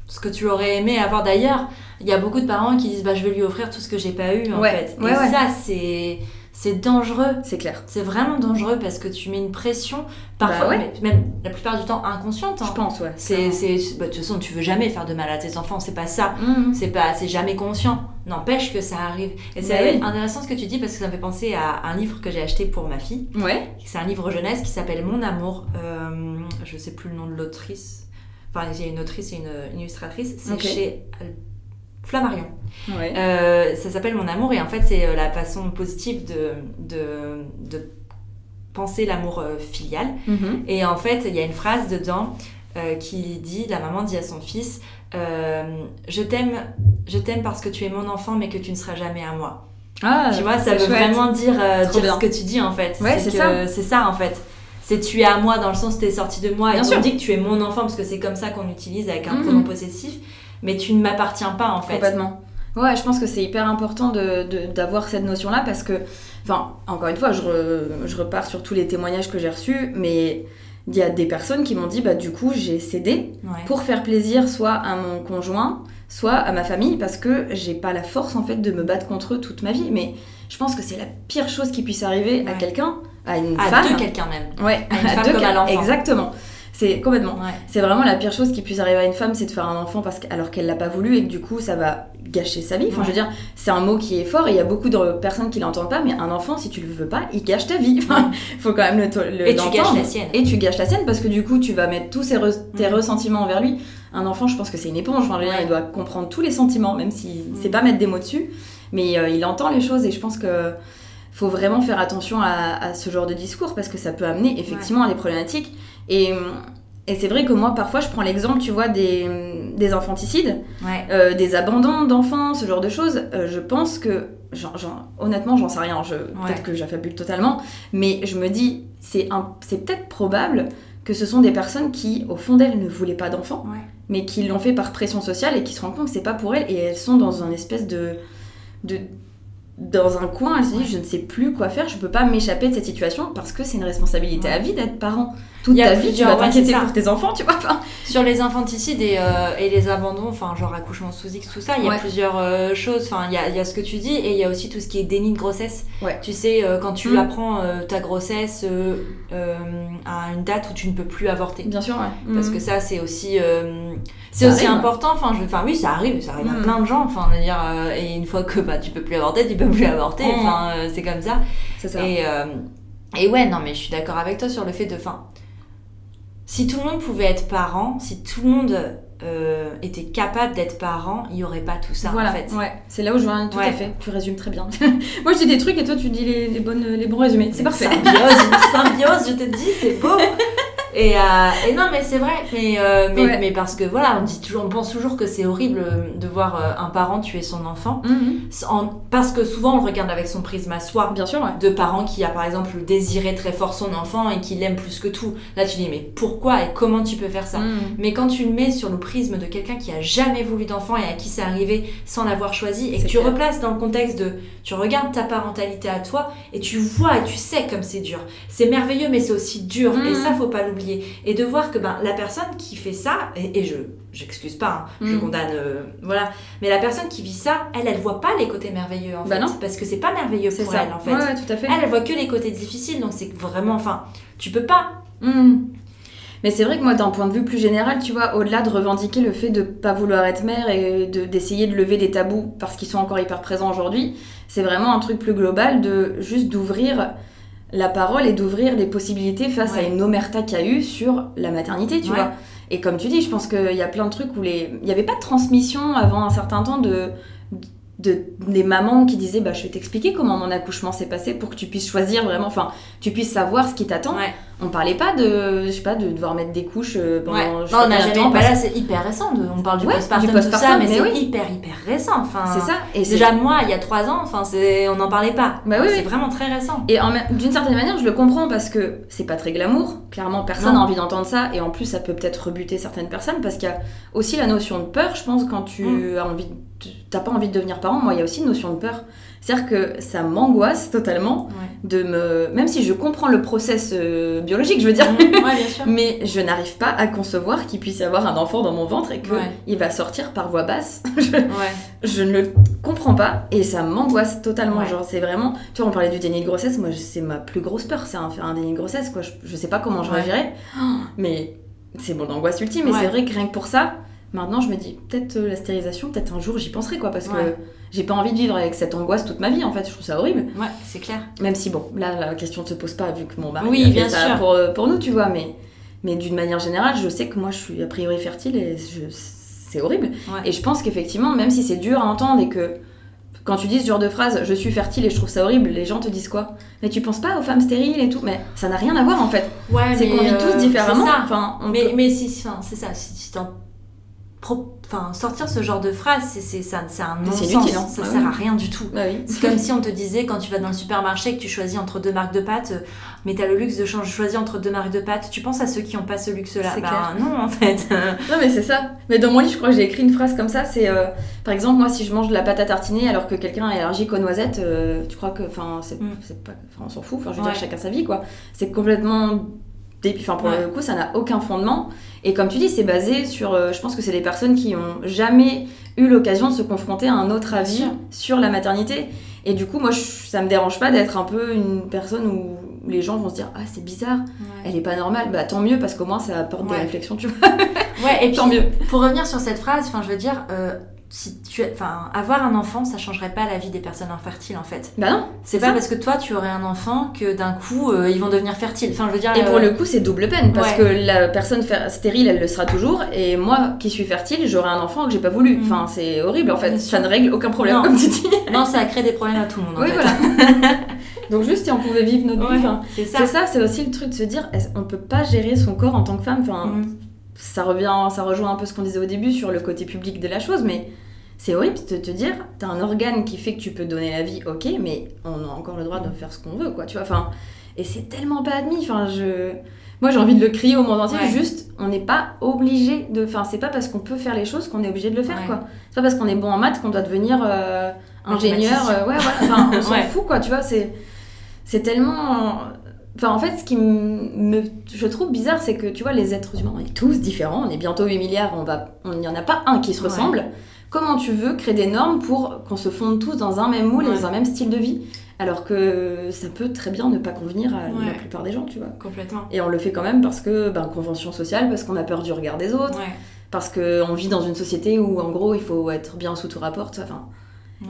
A: ce que tu aurais aimé avoir d'ailleurs il y a beaucoup de parents qui disent bah je vais lui offrir tout ce que j'ai pas eu en fait. et ça c'est c'est dangereux.
B: C'est clair.
A: C'est vraiment dangereux parce que tu mets une pression, parfois, bah même la plupart du temps inconsciente.
B: Hein. Je pense, ouais.
A: C'est, c'est, bah, de toute façon, tu veux jamais faire de mal à tes enfants, c'est pas ça. Mhm. C'est pas, c'est jamais conscient. N'empêche que ça arrive. Et c'est bah intéressant ce que tu dis parce que ça me fait penser à un livre que j'ai acheté pour ma fille.
B: Ouais.
A: C'est un livre jeunesse qui s'appelle Mon amour. Euh, je sais plus le nom de l'autrice. Enfin, il y a une autrice et une, illustratrice. C'est chez Flammarion. Euh, ça s'appelle Mon amour et en fait c'est euh, la façon positive de, de, penser l'amour euh, filial. Mhm. Et en fait il y a une phrase dedans qui dit, la maman dit à son fils, je t'aime, je t'aime parce que tu es mon enfant mais que tu ne seras jamais à moi. Ah, tu vois, ça veut vraiment dire, dire ce que tu dis en fait.
B: Ouais, c'est ça.
A: C'est ça en fait c'est tu es à moi dans le sens tu es sorti de moi et on dit que tu es mon enfant parce que c'est comme ça qu'on utilise avec un mhm. pronom possessif mais tu ne m'appartiens pas en fait.
B: Complètement. Ouais, je pense que c'est hyper important d'avoir de, cette notion-là parce que, enfin, encore une fois, je, je, repars sur tous les témoignages que j'ai reçus, mais il y a des personnes qui m'ont dit, bah du coup, j'ai cédé pour faire plaisir soit à mon conjoint, soit à ma famille parce que j'ai pas la force en fait de me battre contre eux toute ma vie. Mais je pense que c'est la pire chose qui puisse arriver à quelqu'un, à une
A: à
B: femme.
A: À deux quelqu'un même.
B: Ouais,
A: à une femme comme à.
B: Exactement. C'est complètement. C'est vraiment la pire chose qui puisse arriver à une femme, c'est de faire un enfant parce que, alors qu'elle l'a pas voulu et que du coup ça va gâcher sa vie. Enfin, je veux dire, c'est un mot qui est fort et il y a beaucoup de personnes qui l'entendent pas, mais un enfant, si tu le veux pas, il gâche ta vie. Enfin, faut quand même le, le
A: Et tu gâches la sienne.
B: Et tu gâches la sienne parce que du coup, tu vas mettre tous tes mm. ressentiments envers lui. Un enfant, je pense que c'est une éponge. Enfin, il doit comprendre tous les sentiments, même si mm. c'est pas mettre des mots dessus, mais euh, il entend les choses et je pense que faut vraiment faire attention à, ce genre de discours parce que ça peut amener effectivement à des problématiques. Et et c'est vrai que moi, parfois, je prends l'exemple, tu vois, des, des infanticides, euh, des abandons d'enfants, ce genre de choses. Euh, je pense que, genre, genre, honnêtement, j'en sais rien. Je, Peut-être que j'affabule totalement. Mais je me dis, c'est peut-être probable que ce sont des personnes qui, au fond d'elles, ne voulaient pas d'enfants, mais qui l'ont fait par pression sociale et qui se rendent compte que c'est pas pour elles. Et elles sont dans un espèce de, de dans un coin, elles se disent je ne sais plus quoi faire, je peux pas m'échapper de cette situation parce que c'est une responsabilité à vie d'être parent toute ta vie, tu vas t'inquiéter pour tes enfants, tu vois.
A: Sur les infanticides et, euh, et, les abandons, enfin, genre accouchement sous X, tout ça, il y a plusieurs euh, choses. Enfin, il y a, y a, ce que tu dis et il y a aussi tout ce qui est déni de grossesse. Tu sais, euh, quand tu mm. apprends ta grossesse à une date où tu ne peux plus avorter.
B: Bien sûr, ouais.
A: Parce mm. que ça, c'est aussi, c'est aussi important. Enfin, je, enfin, oui, ça arrive, ça arrive à mm. plein de gens. Enfin, dire, et une fois que bah, tu peux plus avorter, tu peux plus avorter. Enfin, c'est comme ça.
B: C'est ça.
A: Et, et ouais, non, mais je suis d'accord avec toi sur le fait de, enfin si tout le monde pouvait être parent, si tout le monde euh, était capable d'être parent, il n'y aurait pas tout ça
B: voilà,
A: en fait.
B: Ouais, c'est là où je vois tout à fait. Tu résumes très bien. Moi je dis des trucs et toi tu dis les, bonnes, les bons résumés. C'est parfait.
A: Symbiose, symbiose, je te dis, c'est beau. Et, euh, et, non, mais c'est vrai, mais, euh, mais, mais, parce que voilà, on, dit toujours, on pense toujours que c'est horrible de voir euh, un parent tuer son enfant. Mhm. en, parce que souvent on le regarde avec son prisme à soi.
B: Bien sûr,
A: De parents qui a par exemple désiré très fort son enfant et qui l'aime plus que tout. Là, tu dis, mais pourquoi et comment tu peux faire ça mhm. Mais quand tu le mets sur le prisme de quelqu'un qui a jamais voulu d'enfant et à qui c'est arrivé sans l'avoir choisi et que tu replaces dans le contexte de. Tu regardes ta parentalité à toi et tu vois et tu sais comme c'est dur. C'est merveilleux, mais c'est aussi dur. Et mhm. ça, faut pas l'oublier. Et de voir que ben, la personne qui fait ça, et, je j'excuse pas, hein, je mm. condamne, euh, voilà, mais la personne qui vit ça, elle, elle voit pas les côtés merveilleux en bah fait. Non. Parce que c'est pas merveilleux pour elle en fait.
B: Ouais, tout à fait.
A: Elle, elle voit que les côtés difficiles, donc c'est vraiment, enfin, tu peux pas.
B: Mm. Mais c'est vrai que moi, d'un point de vue plus général, tu vois, au-delà de revendiquer le fait de pas vouloir être mère et d'essayer de, lever des tabous parce qu'ils sont encore hyper présents aujourd'hui, c'est vraiment un truc plus global de juste d'ouvrir la parole et d'ouvrir des possibilités face à une omerta qu'il y a eu sur la maternité, tu vois. Et comme tu dis, je pense qu'il y a plein de trucs où les... il n'y avait pas de transmission avant un certain temps de de, des mamans qui disaient bah, je vais t'expliquer comment mon accouchement s'est passé pour que tu puisses choisir vraiment, enfin, tu puisses savoir ce qui t'attend. On parlait pas de, je sais pas, de devoir mettre des couches euh, pendant.
A: Ouais. Non, on a jamais. Bah là, c'est hyper récent. on parle du postpartum, post tout ça, mais, c'est hyper, hyper récent. Enfin,
B: c'est ça.
A: Et déjà, moi, il y a trois ans, enfin, c'est, on n'en parlait pas. Bah oui, c'est vraiment très récent.
B: Et d'une certaine manière, je le comprends parce que c'est pas très glamour. Clairement, personne n'a envie d'entendre ça. Et en plus, ça peut peut-être rebuter certaines personnes parce qu'il y a aussi la notion de peur, je pense, quand tu mm. as envie, t'as pas envie de devenir parent. Moi, il y a aussi une notion de peur. C'est-à-dire que ça m'angoisse totalement de me. Même si je comprends le process euh, biologique, je veux dire. mais je n'arrive pas à concevoir qu'il puisse y avoir un enfant dans mon ventre et qu'il va sortir par voix basse. je, ne le comprends pas et ça m'angoisse totalement. Genre, c'est vraiment. Tu vois, on parlait du déni de grossesse. Moi, c'est ma plus grosse peur, c'est un, faire un déni de grossesse, quoi. Je, je sais pas comment je réagirais. Mais c'est mon angoisse ultime. Et c'est vrai que rien que pour ça Maintenant, je me dis, peut-être euh, la stérilisation, peut-être un jour j'y penserai, quoi, parce que j'ai pas envie de vivre avec cette angoisse toute ma vie, en fait, je trouve ça horrible.
A: Ouais, c'est clair.
B: Même si, bon, là, la question ne se pose pas, vu que mon mari
A: oui, bien ça
B: Pour, euh, pour nous, tu vois, mais, mais d'une manière générale, je sais que moi, je suis a priori fertile et c'est horrible. Et je pense qu'effectivement, même si c'est dur à entendre et que quand tu dis ce genre de phrase, je suis fertile et je trouve ça horrible, les gens te disent quoi? Mais tu penses pas aux femmes stériles et tout? Mais ça n'a rien à voir en fait. Ouais, c'est qu'on vit tous euh, différemment.
A: Enfin, mais, mais si, c'est ça. Si, si enfin, sortir ce genre de phrase, c'est ça, c'est un non-sens. Hein. Ça sert à rien du tout. Bah c'est comme si on te disait quand tu vas dans le supermarché que tu choisis entre deux marques de pâtes, euh, mais tu as le luxe de choisir entre deux marques de pâtes. Tu penses à ceux qui n'ont pas ce luxe-là Bah non, en fait.
B: non, mais c'est ça. Mais dans mon livre, je crois que j'ai écrit une phrase comme ça. C'est euh, par exemple, moi, si je mange de la pâte à tartiner alors que quelqu'un est allergique aux noisettes, euh, tu crois que, enfin, c'est, mm. pas, on s'en fout. Enfin, je veux dire, chacun sa vie, quoi. C'est complètement Enfin, pour le coup, ça n'a aucun fondement. Et comme tu dis, c'est basé sur. Euh, je pense que c'est des personnes qui ont jamais eu l'occasion de se confronter à un autre avis sur la maternité. Et du coup, moi, ça me dérange pas d'être un peu une personne où les gens vont se dire Ah, c'est bizarre, elle est pas normale. Bah, tant mieux, parce qu'au moins, ça apporte des réflexions, tu vois.
A: ouais, et tant mieux. Pour revenir sur cette phrase, enfin, je veux dire. Euh, si tu enfin avoir un enfant ça changerait pas la vie des personnes infertiles en fait.
B: Bah non
A: c'est pas parce que toi tu aurais un enfant que d'un coup euh, ils vont devenir fertiles. Enfin je veux dire
B: et pour euh, le coup c'est double peine parce que la personne stérile elle le sera toujours et moi qui suis fertile j'aurai un enfant que j'ai pas voulu. Mm. enfin c'est horrible en fait. Ça ne règle aucun problème comme tu dis.
A: Non ça crée des problèmes à tout le monde en oui,
B: voilà. Donc juste si on pouvait vivre notre vie c'est ça. c'est aussi le truc de se dire on peut pas gérer son corps en tant que femme enfin mm ça revient, ça rejoint un peu ce qu'on disait au début sur le côté public de la chose, mais c'est horrible de te dire, t'as un organe qui fait que tu peux donner la vie, ok, mais on a encore le droit de faire ce qu'on veut, quoi, tu vois, enfin, et c'est tellement pas admis, enfin, je... Moi, j'ai envie de le crier au monde entier, juste, on n'est pas obligé de... Enfin, c'est pas parce qu'on peut faire les choses qu'on est obligé de le faire, quoi. C'est pas parce qu'on est bon en maths qu'on doit devenir euh, ingénieur, euh, ouais, ouais, enfin, on s'en fout, quoi, tu vois, c'est... C'est tellement Enfin, en fait, ce qui me, je trouve bizarre, c'est que tu vois, les êtres humains, on est tous différents, on est bientôt 8 milliards, on va, il n'y en a pas un qui se ressemble. Comment tu veux créer des normes pour qu'on se fonde tous dans un même moule et dans un même style de vie? Alors que ça peut très bien ne pas convenir à la plupart des gens, tu vois.
A: Complètement.
B: Et on le fait quand même parce que, ben, convention sociale, parce qu'on a peur du regard des autres, parce qu'on vit dans une société où, en gros, il faut être bien sous tout rapport, enfin...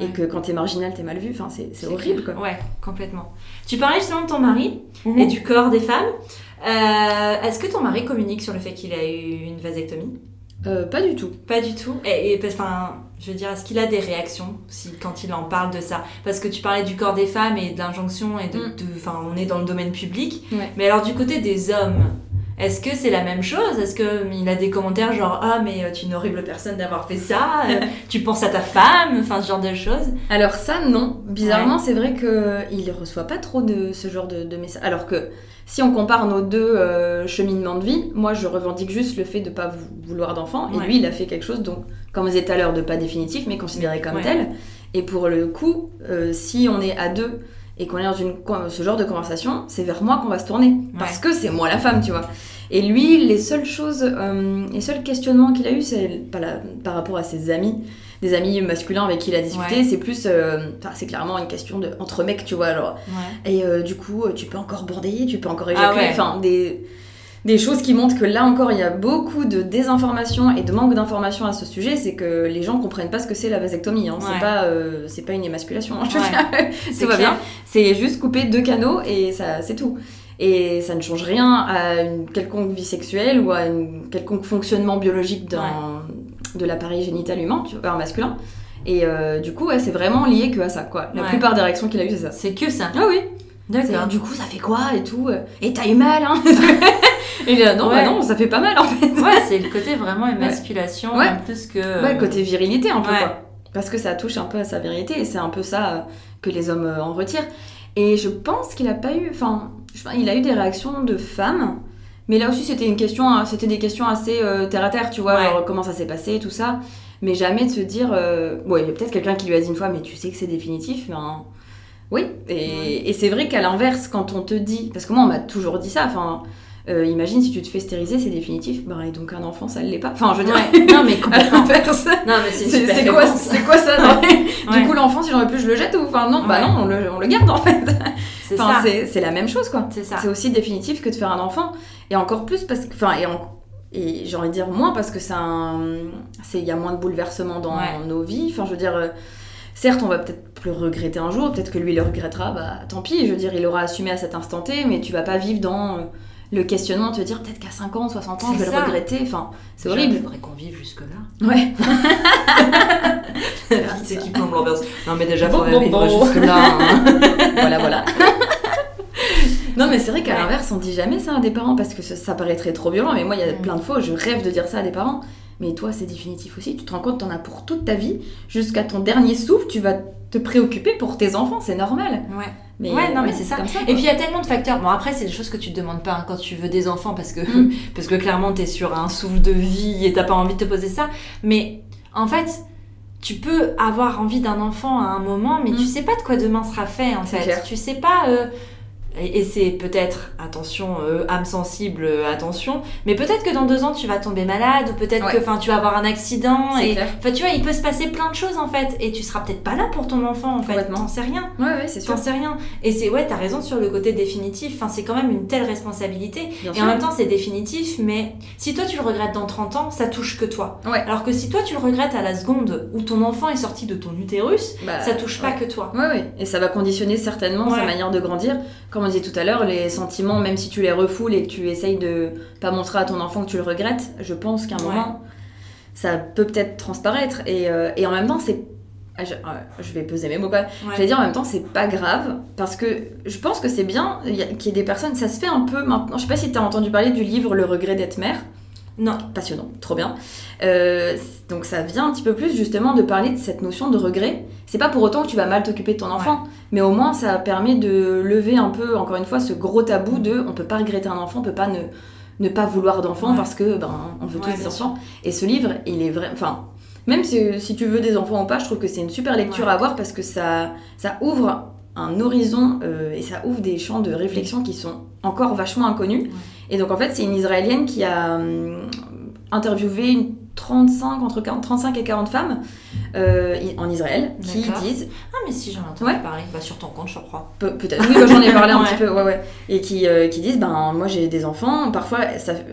B: Et que quand t'es marginal, t'es mal vu. Enfin, c'est horrible, quoi.
A: Ouais, complètement. Tu parlais justement de ton mari mhm. et du corps des femmes. Euh, est-ce que ton mari communique sur le fait qu'il a eu une vasectomie?
B: Euh, Pas du tout.
A: Pas du tout. Et, enfin, je veux dire, est-ce qu'il a des réactions si, quand il en parle de ça? Parce que tu parlais du corps des femmes et de l'injonction et de, mm. enfin, on est dans le domaine public. Mais alors du côté des hommes, est-ce que c'est la même chose? Est-ce qu'il a des commentaires genre Ah, mais euh, tu es une horrible personne d'avoir fait ça euh, Tu penses à ta femme Enfin, ce genre de choses
B: Alors, ça, non. Bizarrement, c'est vrai qu'il ne reçoit pas trop de ce genre de, messages. Alors que si on compare nos deux euh, cheminements de vie, moi, je revendique juste le fait de ne pas vouloir d'enfant. Et lui, il a fait quelque chose, donc, comme vous disait tout à l'heure, de pas définitif, mais considéré comme tel. Et pour le coup, si on est à deux et qu'on est dans une, ce genre de conversation, c'est vers moi qu'on va se tourner. Parce que c'est moi la femme, tu vois. Et lui, les seules choses, euh, les seuls questionnements qu'il a eu, c'est par, rapport à ses amis, des amis masculins avec qui il a discuté, c'est plus, euh, c'est clairement une question de entre mecs, tu vois. Alors, Et euh, du coup, tu peux encore border, tu peux encore ah éjaculer, enfin des des choses qui montrent que là encore, il y a beaucoup de désinformation et de manque d'information à ce sujet, c'est que les gens comprennent pas ce que c'est la vasectomie. Hein. C'est pas, euh, c'est pas une émasculation. Hein. tout va bien. C'est juste couper deux canaux et ça, c'est tout. Et ça ne change rien à une quelconque vie sexuelle ou à un quelconque fonctionnement biologique de l'appareil génital humain, tu vois, masculin. Et euh, du coup, c'est vraiment lié que à ça, quoi. La plupart des réactions qu'il a eues, c'est ça.
A: C'est que ça.
B: Ah oui. D'accord. Du coup, ça fait quoi et tout Et t'as eu mal, hein Et là, non, bah non, ça fait pas mal en fait.
A: Ouais, c'est le côté vraiment émasculation, en plus que.
B: Ouais, côté virilité un peu quoi. Parce que ça touche un peu à sa virilité et c'est un peu ça euh, que les hommes euh, en retirent. Et je pense qu'il a pas eu. Enfin, il a eu des réactions de femmes. Mais là aussi, c'était une question, hein, c'était des questions assez euh, terre à terre, tu vois, comment ça s'est passé, tout ça. Mais jamais de se dire, bon, il y a peut-être quelqu'un qui lui a dit une fois, mais tu sais que c'est définitif, ben, oui. Et, et c'est vrai qu'à l'inverse, quand on te dit, parce que moi, on m'a toujours dit ça, enfin, euh, imagine si tu te fais stériliser, c'est définitif. Bah, et donc un enfant, ça ne l'est pas. Enfin, je veux dire,
A: non, mais complètement. c'est
B: quoi, c'est quoi ça Du coup, l'enfant, si j'en veux plus, je le jette ou Enfin, non, bah non, on le, on le, garde en fait. C'est enfin, C'est la même chose, quoi. C'est aussi définitif que de faire un enfant. Et encore plus parce que. Enfin, et, et j'ai envie de dire moins parce que c'est Il y a moins de bouleversements dans nos vies. Enfin, je veux dire. Certes, on va peut-être le regretter un jour, peut-être que lui le regrettera, bah tant pis, je veux dire, il aura assumé à cet instant T, mais tu vas pas vivre dans euh, le questionnement, te dire peut-être qu'à 50, 60 ans, je vais le regretter. Enfin, c'est horrible.
A: Il faudrait qu'on vive jusque-là.
B: Ouais.
A: c'est qui plombe l'ambiance. Non, mais déjà, il faudrait vivre jusque-là. Hein.
B: voilà, voilà. non, mais c'est vrai qu'à l'inverse, on dit jamais ça à des parents parce que ça, paraîtrait trop violent. Mais moi, il y a plein de fois, je rêve de dire ça à des parents. Mais toi, c'est définitif aussi. Tu te rends compte, t'en as pour toute ta vie. Jusqu'à ton dernier souffle, tu vas te préoccuper pour tes enfants. C'est normal.
A: Ouais. Mais ouais, non, mais c'est ça. et puis il y a tellement de facteurs. Bon, après, c'est des choses que tu te demandes pas hein, quand tu veux des enfants parce que, mm. parce que clairement, tu es sur un souffle de vie et t'as pas envie de te poser ça. Mais en fait, tu peux avoir envie d'un enfant à un moment, mais mm. tu sais pas de quoi demain sera fait en fait. Tu sais pas. Euh, et, c'est peut-être, attention, euh, âme sensible, euh, attention, mais peut-être que dans deux ans tu vas tomber malade, ou peut-être que tu vas avoir un accident, et enfin tu vois, il peut se passer plein de choses en fait, et tu seras peut-être pas là pour ton enfant en fait, t'en sais rien.
B: Ouais, ouais, c'est sûr.
A: T'en sais rien. Et c'est, ouais, t'as raison sur le côté définitif, enfin c'est quand même une telle responsabilité, et en même temps c'est définitif, mais si toi tu le regrettes dans 30 ans, ça touche que toi.
B: Ouais.
A: Alors que si toi tu le regrettes à la seconde où ton enfant est sorti de ton utérus, bah, ça touche pas que toi.
B: Ouais, ouais, et ça va conditionner certainement sa manière de grandir. Comme on disait tout à l'heure, les sentiments, même si tu les refoules et que tu essayes de pas montrer à ton enfant que tu le regrettes, je pense qu'à un moment, ça peut peut-être transparaître. Et, euh, et, en même temps, c'est. Ah, je, vais peser mes mots pas. Je vais dire en même temps, c'est pas grave parce que je pense que c'est bien qu'il y ait des personnes. Ça se fait un peu maintenant. Je sais pas si tu as entendu parler du livre Le regret d'être mère.
A: Non.
B: Passionnant, trop bien. Euh, donc ça vient un petit peu plus justement de parler de cette notion de regret. C'est pas pour autant que tu vas mal t'occuper de ton enfant, mais au moins ça permet de lever un peu, encore une fois, ce gros tabou de on peut pas regretter un enfant, on peut pas ne, ne pas vouloir d'enfant parce que ben on veut tous des enfants. Et ce livre, il est vrai, enfin même si, si, tu veux des enfants ou pas, je trouve que c'est une super lecture à avoir parce que ça, ça ouvre un horizon euh, et ça ouvre des champs de réflexion qui sont encore vachement inconnus. Et donc en fait, c'est une Israélienne qui a hum, interviewé une 35, entre 35 et 40 femmes euh, en Israël qui disent.
A: Ah, mais si j'en ai entendu parler, bah, sur ton compte, je crois.
B: Peut-être, oui, j'en ai parlé un petit peu, ouais, ouais. Et qui, euh, qui disent ben, moi j'ai des enfants, parfois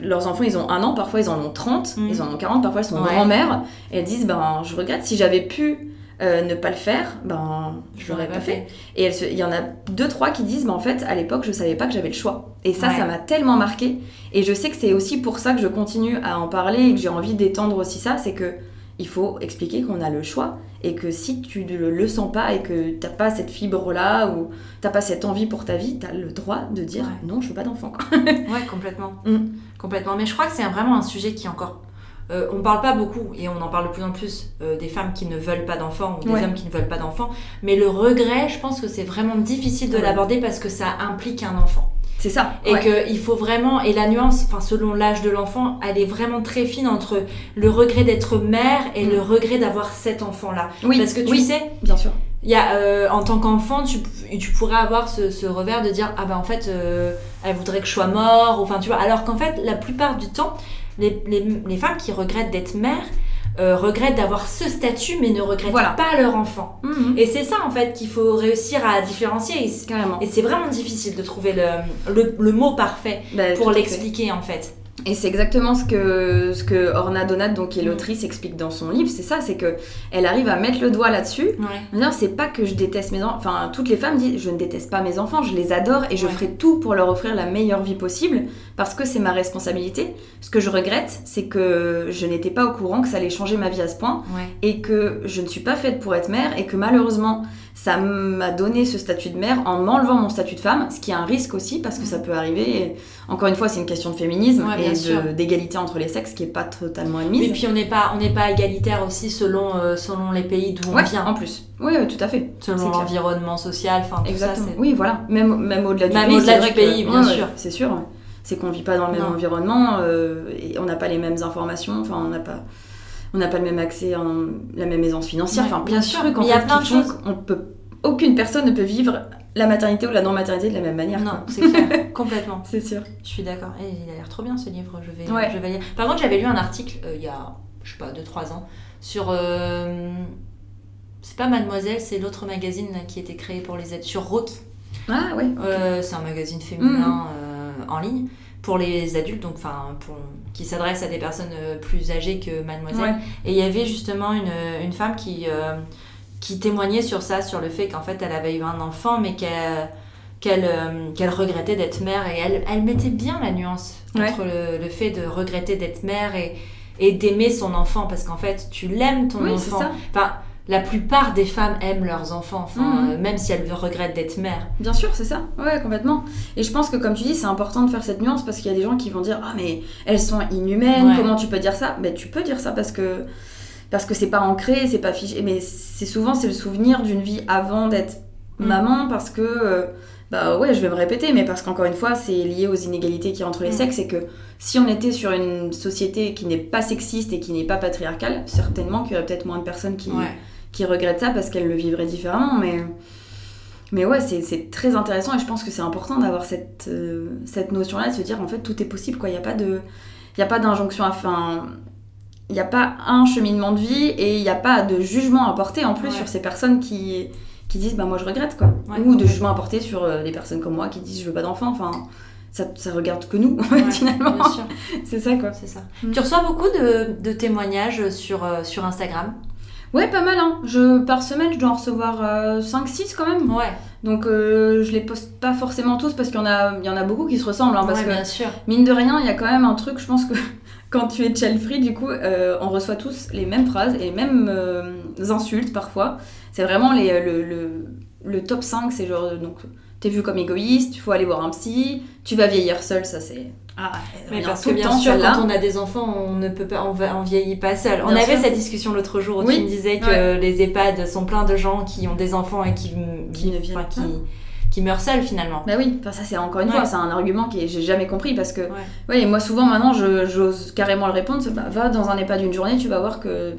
B: leurs enfants ils ont un an, parfois ils en ont 30, mm. ils en ont 40, parfois ils sont grand-mères, et elles disent ben, je regrette si j'avais pu euh, ne pas le faire, ben je l'aurais pas fait. Et il y en a deux trois qui disent, ben en fait à l'époque je savais pas que j'avais le choix. Et ça, ça m'a tellement marqué. Et je sais que c'est aussi pour ça que je continue à en parler et que j'ai envie d'étendre aussi ça, c'est que il faut expliquer qu'on a le choix et que si tu ne le, sens pas et que t'as pas cette fibre là ou t'as pas cette envie pour ta vie, tu as le droit de dire non, je veux pas d'enfant.
A: ouais, complètement. Mm. Complètement. Mais je crois que c'est vraiment un sujet qui est encore euh, on parle pas beaucoup, et on en parle de plus en plus, euh, des femmes qui ne veulent pas d'enfants ou des hommes qui ne veulent pas d'enfants. Mais le regret, je pense que c'est vraiment difficile de l'aborder parce que ça implique un enfant.
B: C'est ça.
A: Et qu'il faut vraiment, et la nuance, enfin selon l'âge de l'enfant, elle est vraiment très fine entre le regret d'être mère et le mm. regret d'avoir cet enfant-là.
B: Oui.
A: Parce que tu sais,
B: bien sûr.
A: Il y a, euh, en tant qu'enfant, tu, tu, pourrais avoir ce, revers de dire ah ben en fait, elle voudrait que je sois mort, enfin tu vois. Alors qu'en fait, la plupart du temps, les, les, les femmes qui regrettent d'être mères, euh, regrettent d'avoir ce statut mais ne regrettent pas leur enfant. Mhm. Et c'est ça en fait qu'il faut réussir à différencier.
B: Carrément.
A: Et c'est vraiment difficile de trouver le, le, mot parfait bah, pour l'expliquer en fait.
B: Et c'est exactement ce que, ce que Orna Donat, donc, qui est mm. l'autrice, explique dans son livre. C'est ça, c'est que elle arrive à mettre le doigt là-dessus. Ouais. C'est pas que je déteste mes enfants. Enfin, toutes les femmes disent Je ne déteste pas mes enfants, je les adore et je ferai tout pour leur offrir la meilleure vie possible parce que c'est ma responsabilité. Ce que je regrette, c'est que je n'étais pas au courant que ça allait changer ma vie à ce point et que je ne suis pas faite pour être mère et que malheureusement, ça m'a donné ce statut de mère en m'enlevant mon statut de femme, ce qui est un risque aussi parce que ça peut arriver. encore une fois, c'est une question de féminisme et d'égalité entre les sexes qui est pas totalement admise.
A: Et puis on n'est pas on n'est pas égalitaire aussi selon euh, selon les pays d'où on vient.
B: En plus. Oui, tout à fait.
A: Selon l'environnement social, enfin
B: Exactement. oui, voilà. Même même au-delà du
A: même
B: pays.
A: Au-delà du pays, bien sûr.
B: C'est sûr. C'est qu'on vit pas dans le même environnement euh, et on n'a pas les mêmes informations. Enfin, on n'a pas on n'a pas le même accès, à la même aisance financière. enfin,
A: bien sûr, il y a plein de choses.
B: On peut, aucune personne ne peut vivre la maternité ou la non-maternité de la même manière.
A: Non, c'est clair, complètement.
B: C'est sûr.
A: Je suis d'accord. Et il a l'air trop bien ce livre, je vais, je vais lire. Par contre, j'avais lu un article euh, il y a, je sais pas, 2-3 ans, sur. Euh, c'est pas Mademoiselle, c'est l'autre magazine qui a été créé pour les aides, sur Rocky.
B: Ah oui.
A: Euh, c'est un magazine féminin mhm. en ligne pour les adultes, donc enfin pour qui s'adresse à des personnes euh, plus âgées que Mademoiselle. Et il y avait justement une, une femme qui, euh, qui témoignait sur ça, sur le fait qu'en fait elle avait eu un enfant, mais qu'elle euh, regrettait d'être mère. Et elle, elle mettait bien la nuance entre le, le, fait de regretter d'être mère et, et d'aimer son enfant, parce qu'en fait tu l'aimes ton enfant. Enfin, la plupart des femmes aiment leurs enfants, mhm. euh, même si elles regrettent d'être mères.
B: Bien sûr, c'est ça. Ouais, complètement. Et je pense que, comme tu dis, c'est important de faire cette nuance parce qu'il y a des gens qui vont dire Ah, mais elles sont inhumaines, comment tu peux dire ça? Mais tu peux dire ça parce que parce que c'est pas ancré, c'est pas fiché. Mais c'est souvent c'est le souvenir d'une vie avant d'être mhm. maman parce que. Euh, bah ouais, je vais me répéter, mais parce qu'encore une fois, c'est lié aux inégalités qui y a entre les mhm. sexes, et que si on était sur une société qui n'est pas sexiste et qui n'est pas patriarcale, certainement qu'il y aurait peut-être moins de personnes qui, qui regrettent ça parce qu'elles le vivraient différemment. Mais, mais ouais, c'est très intéressant et je pense que c'est important d'avoir cette, euh, cette notion-là, de se dire en fait tout est possible. quoi. Il n'y a pas de il a pas d'injonction à fin. Il n'y a pas un cheminement de vie et il n'y a pas de jugement à porter en plus sur ces personnes qui, qui disent bah moi je regrette quoi. Ou de jugement à porter sur euh, des personnes comme moi qui disent je veux pas d'enfant. Enfin, ça, ça, regarde que nous, finalement. C'est ça, quoi.
A: C'est ça. Tu reçois beaucoup de, de témoignages sur, euh, sur Instagram?
B: Ouais, pas mal. Hein. Je, par semaine, je dois en recevoir 5-6 euh, quand même.
A: Ouais.
B: Donc euh, je les poste pas forcément tous parce qu'il y, en a, il y en a beaucoup qui se ressemblent. Hein, parce
A: ouais,
B: que,
A: bien sûr.
B: mine de rien, il y a quand même un truc, je pense que quand tu es child free, du coup, euh, on reçoit tous les mêmes phrases et les mêmes insultes parfois. C'est vraiment les, le, le, le, top 5, c'est genre, donc, t'es vu comme égoïste, il faut aller voir un psy, tu vas vieillir seul, ça c'est
A: ah, mais parce que bien sûr, quand on a des enfants, on ne peut pas, on, va, on vieillit pas seul. on avait cette discussion l'autre jour où tu me disais que les EHPAD sont pleins de gens qui ont des enfants et qui, qui, qui, qui, meurent seuls finalement.
B: Bah oui, enfin, ça c'est encore une fois, c'est un argument que j'ai jamais compris parce que, ouais. moi souvent maintenant j'ose carrément le répondre, bah, va dans un EHPAD d'une journée, tu vas voir que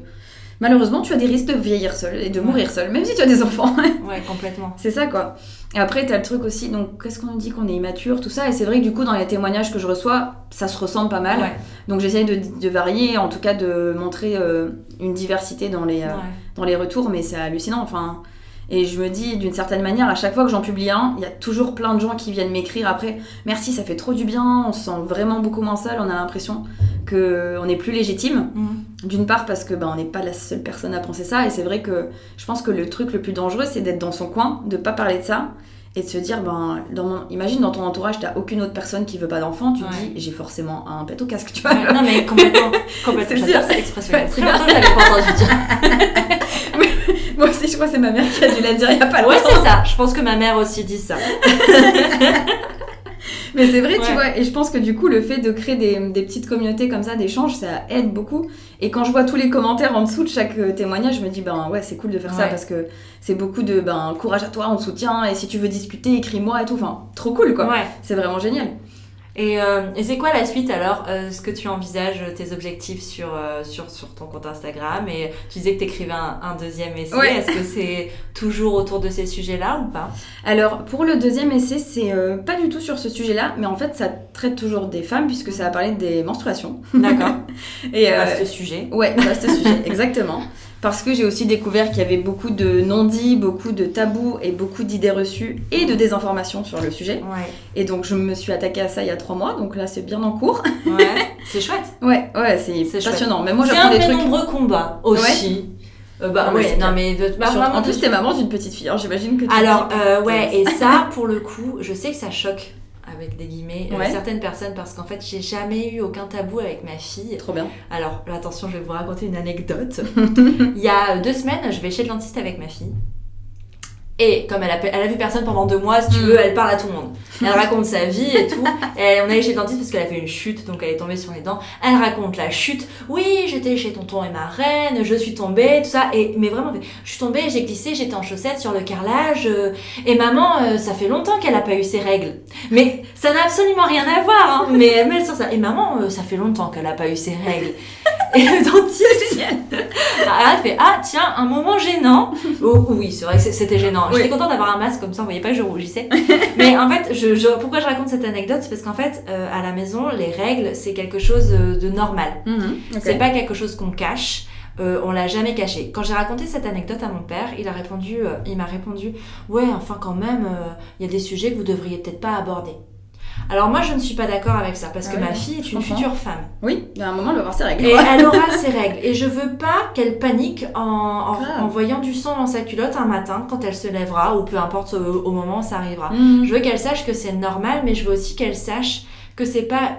B: malheureusement, tu as des risques de vieillir seul et de mourir seul, même si tu as des enfants.
A: ouais, complètement.
B: C'est ça, quoi. Et après, tu as le truc aussi, donc qu'est-ce qu'on nous dit qu'on est immature, tout ça. Et c'est vrai que du coup, dans les témoignages que je reçois, ça se ressemble pas mal. Donc j'essaye de, varier, en tout cas de montrer euh, une diversité dans les, euh, dans les retours, mais c'est hallucinant. Enfin, et je me dis, d'une certaine manière, à chaque fois que j'en publie un, il y a toujours plein de gens qui viennent m'écrire après Merci, ça fait trop du bien, on se sent vraiment beaucoup moins seul, on a l'impression qu'on est plus légitime. Mhm. D'une part, parce que ben, on n'est pas la seule personne à penser ça, et c'est vrai que je pense que le truc le plus dangereux, c'est d'être dans son coin, de pas parler de ça, et de se dire ben dans mon... imagine dans ton entourage t'as aucune autre personne qui veut pas d'enfant tu te dis j'ai forcément un pet au casque tu vois.
A: non mais complètement complètement c'est cette expression. J'avais pas entendu dire
B: Moi aussi, je crois que c'est ma mère qui a dû la dire il n'y a pas longtemps.
A: Ouais, c'est ça. Je pense que ma mère aussi dit ça.
B: Mais c'est vrai, tu vois, et je pense que du coup, le fait de créer des, des petites communautés comme ça, d'échanges, ça aide beaucoup. Et quand je vois tous les commentaires en dessous de chaque euh, témoignage, je me dis, ben ouais, c'est cool de faire ça parce que c'est beaucoup de, ben, courage à toi, on te soutient, et si tu veux discuter, écris-moi et tout. Enfin, trop cool, quoi. C'est vraiment génial.
A: Et, euh, et c'est quoi la suite alors euh, Ce que tu envisages, tes objectifs sur, euh, sur, sur ton compte Instagram Et tu disais que tu écrivais un, un, deuxième essai.
B: Ouais.
A: Est-ce que c'est toujours autour de ces sujets-là ou pas?
B: Alors, pour le deuxième essai, c'est euh, pas du tout sur ce sujet-là, mais en fait, ça traite toujours des femmes puisque ça va parler des menstruations.
A: D'accord.
B: Et euh,
A: Vaste sujet.
B: Ouais, vaste sujet, exactement. Parce que j'ai aussi découvert qu'il y avait beaucoup de non-dits, beaucoup de tabous et beaucoup d'idées reçues et de désinformation sur le sujet.
A: Ouais.
B: Et donc je me suis attaquée à ça il y a trois mois, donc là c'est bien en cours.
A: Ouais. c'est chouette.
B: Ouais, ouais, c'est passionnant. Mais moi j'apprends des trucs.
A: nombreux combats aussi. Euh, bah ouais, non mais de- bah,
B: Sur- en plus, t'es maman d'une petite fille, alors j'imagine que
A: Alors, euh, ouais, et ça, pour le coup, je sais que ça choque, avec des guillemets, euh, certaines personnes parce qu'en fait, j'ai jamais eu aucun tabou avec ma fille.
B: Trop bien.
A: Alors, attention, je vais vous raconter une anecdote. Il y a deux semaines, je vais chez le dentiste avec ma fille. Et comme elle a, elle a vu personne pendant deux mois, si tu
B: Mm.
A: veux, elle parle à tout le monde. Elle raconte sa vie et tout. Et on allait chez le dentiste parce qu'elle a fait une chute, donc elle est tombée sur les dents. Elle raconte la chute. Oui, j'étais chez tonton et ma reine, je suis tombée, tout ça. Et, mais vraiment, je suis tombée, j'ai glissé, j'étais en chaussettes sur le carrelage. euh, et maman, euh, ça fait longtemps qu'elle a pas eu ses règles. Mais ça n'a absolument rien à voir, hein. Mais elle met sur ça. Et maman, euh, ça fait longtemps qu'elle a pas eu ses règles. Et le dentiste, elle fait Ah, tiens, un moment gênant. Oh, oui, c'est vrai que c'était gênant.
B: Oui.
A: J'étais contente d'avoir un masque comme ça, vous voyez pas que je rougissais. Mais en fait, je, je- pourquoi je raconte cette anecdote C'est parce qu'en fait, euh, à la maison, les règles, c'est quelque chose euh, de normal.
B: Mhm, ok.
A: C'est pas quelque chose qu'on cache. Euh, on l'a jamais caché. Quand j'ai raconté cette anecdote à mon père, il a répondu, euh, il m'a répondu, ouais, enfin quand même, euh, il y a des sujets que vous devriez peut-être pas aborder. Alors moi, je ne suis pas d'accord avec ça parce
B: Ah
A: que
B: ouais,
A: ma fille est une
B: comprends.
A: future femme.
B: Oui, a un moment, elle va voir ses règles.
A: Et elle aura ses règles. Et je veux pas qu'elle panique en, en, voyant du sang dans sa culotte un matin quand elle se lèvera ou peu importe au, au moment où ça arrivera.
B: Mhm.
A: Je veux qu'elle sache que c'est normal, mais je veux aussi qu'elle sache que c'est pas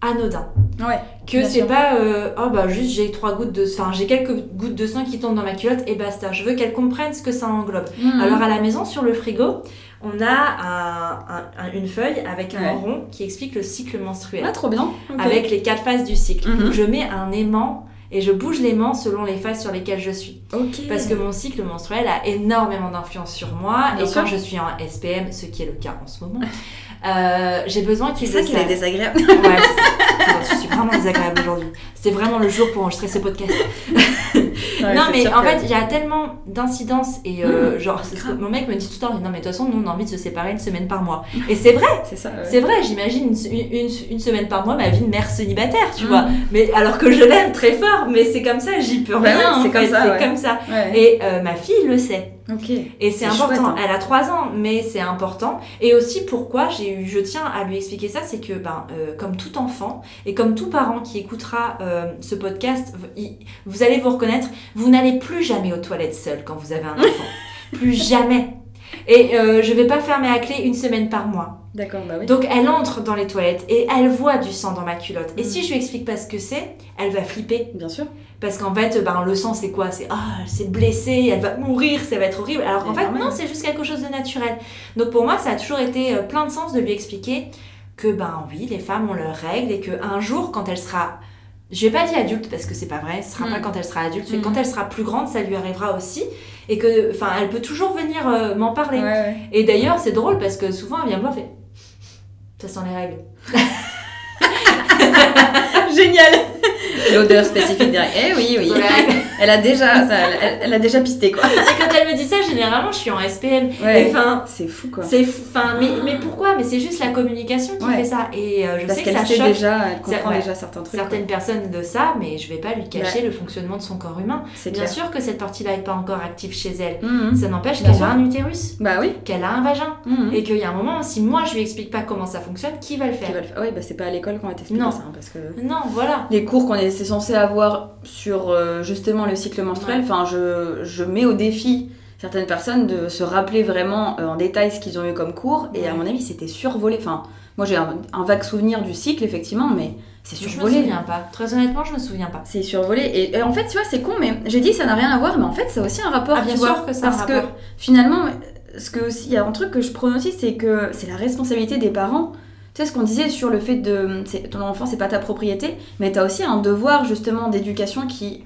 A: anodin.
B: Ouais.
A: Que c'est pas euh, oh bah juste j'ai trois gouttes de enfin j'ai quelques gouttes de sang qui tombent dans ma culotte et basta. Je veux qu'elle comprenne ce que ça englobe.
B: Mhm.
A: Alors à la maison sur le frigo, on a un- un- un- une feuille avec un
B: Ouais.
A: rond qui explique le cycle menstruel
B: Ah, trop bien.
A: Avec les quatre phases du cycle.
B: Mhm.
A: Je mets un aimant et je bouge l'aimant selon les phases sur lesquelles je suis.
B: Ok.
A: Parce que mon cycle menstruel a énormément d'influence sur moi
B: Bien
A: et
B: sûr.
A: quand je suis en SPM, ce qui est le cas en ce moment, euh, j'ai besoin
B: c'est
A: qu'il
B: ça
A: le
B: qui est désagréable.
A: Ouais, c'est ça. Je suis vraiment désagréable aujourd'hui. C'est vraiment le jour pour enregistrer ce podcast. non, mais en fait, il y a tellement d'incidences et euh,
B: Mhm.
A: genre, mon mec me dit tout le temps non, mais de toute façon, nous on a envie de se séparer une semaine par mois. Et c'est vrai,
B: c'est ça. ouais.
A: c'est vrai, j'imagine une, une, une semaine par mois ma vie de mère célibataire, tu
B: Mhm.
A: vois. Mais alors que je l'aime très fort, mais c'est comme ça, j'y peux
B: Bah
A: rien.
B: c'est comme ça,
A: c'est
B: ouais.
A: comme ça.
B: Ouais.
A: Et euh, ma fille le sait. Et c'est important.
B: chouette, hein.
A: Elle a 3 ans, mais c'est important. Et aussi pourquoi j'ai eu, je tiens à lui expliquer ça, c'est que ben, euh, comme tout enfant et comme tout parent qui écoutera euh, ce podcast, vous allez vous reconnaître. Vous n'allez plus jamais aux toilettes seul quand vous avez un enfant, plus jamais. Et euh, je vais pas fermer à clé une semaine par mois.
B: D'accord, bah oui.
A: Donc elle entre dans les toilettes et elle voit du sang dans ma culotte. Et
B: Mm.
A: si je lui explique pas ce que c'est, elle va flipper.
B: Bien sûr.
A: Parce qu'en fait, ben, le sang, c'est quoi? C'est ah, c'est blessé, elle va mourir, ça va être horrible. Alors qu'en fait,
B: normal.
A: non, c'est juste quelque chose de naturel. Donc pour moi, ça a toujours été euh, plein de sens de lui expliquer que, ben oui, les femmes ont leurs règles et qu'un jour, quand elle sera. Je vais pas dire adulte parce que c'est pas vrai, ce sera
B: Mm.
A: pas quand elle sera adulte, mais
B: Mm.
A: quand elle sera plus grande, ça lui arrivera aussi. Et que, enfin, elle peut toujours venir euh, m'en parler.
B: Ouais, ouais.
A: Et d'ailleurs, c'est drôle parce que souvent, elle vient me voir, elle fait. Ça sent les règles.
B: Génial. L'odeur spécifique derrière. Eh oui, oui. Elle a déjà, ça, elle, elle a déjà pisté quoi.
A: Et quand elle me dit ça, généralement, je suis en SPM.
B: Ouais. C'est fou quoi.
A: C'est enfin mais, mais pourquoi? Mais c'est juste la communication qui
B: Ouais.
A: fait ça et euh, je
B: Parce
A: sais que
B: qu'elle
A: ça
B: sait
A: choque
B: déjà, elle comprend
A: ouais.
B: déjà certains trucs.
A: certaines personnes de ça, mais je vais pas lui cacher le fonctionnement de son corps humain.
B: C'est
A: Bien
B: clair.
A: sûr que cette partie-là est pas encore active chez elle.
B: Mhm.
A: Ça n'empêche qu'elle a un utérus,
B: Bah oui.
A: qu'elle a un vagin
B: Mhm.
A: et qu'il y a un moment si moi je lui explique pas comment ça fonctionne, qui va le faire?
B: Ouais, bah c'est pas à l'école qu'on va t'expliquer ça, hein, parce que
A: Non, voilà.
B: les cours qu'on est censé avoir sur euh, justement le cycle menstruel, enfin je, je mets au défi certaines personnes de se rappeler vraiment euh, en détail ce qu'ils ont eu comme cours et à mon avis c'était survolé. Enfin moi j'ai un, un vague souvenir du cycle effectivement mais c'est
A: Je me
B: survolé.
A: souviens pas. Très honnêtement, je me souviens pas.
B: C'est survolé et, et en fait tu vois c'est con mais j'ai dit ça n'a rien à voir mais en fait ça a aussi un rapport
A: Ah, bien
B: tu
A: sûr
B: vois,
A: que ça a un
B: parce que
A: rapport.
B: finalement ce que aussi il y a un truc que je prône aussi c'est que c'est la responsabilité des parents tu sais ce qu'on disait sur le fait de ton enfant c'est pas ta propriété mais t'as aussi un devoir justement d'éducation qui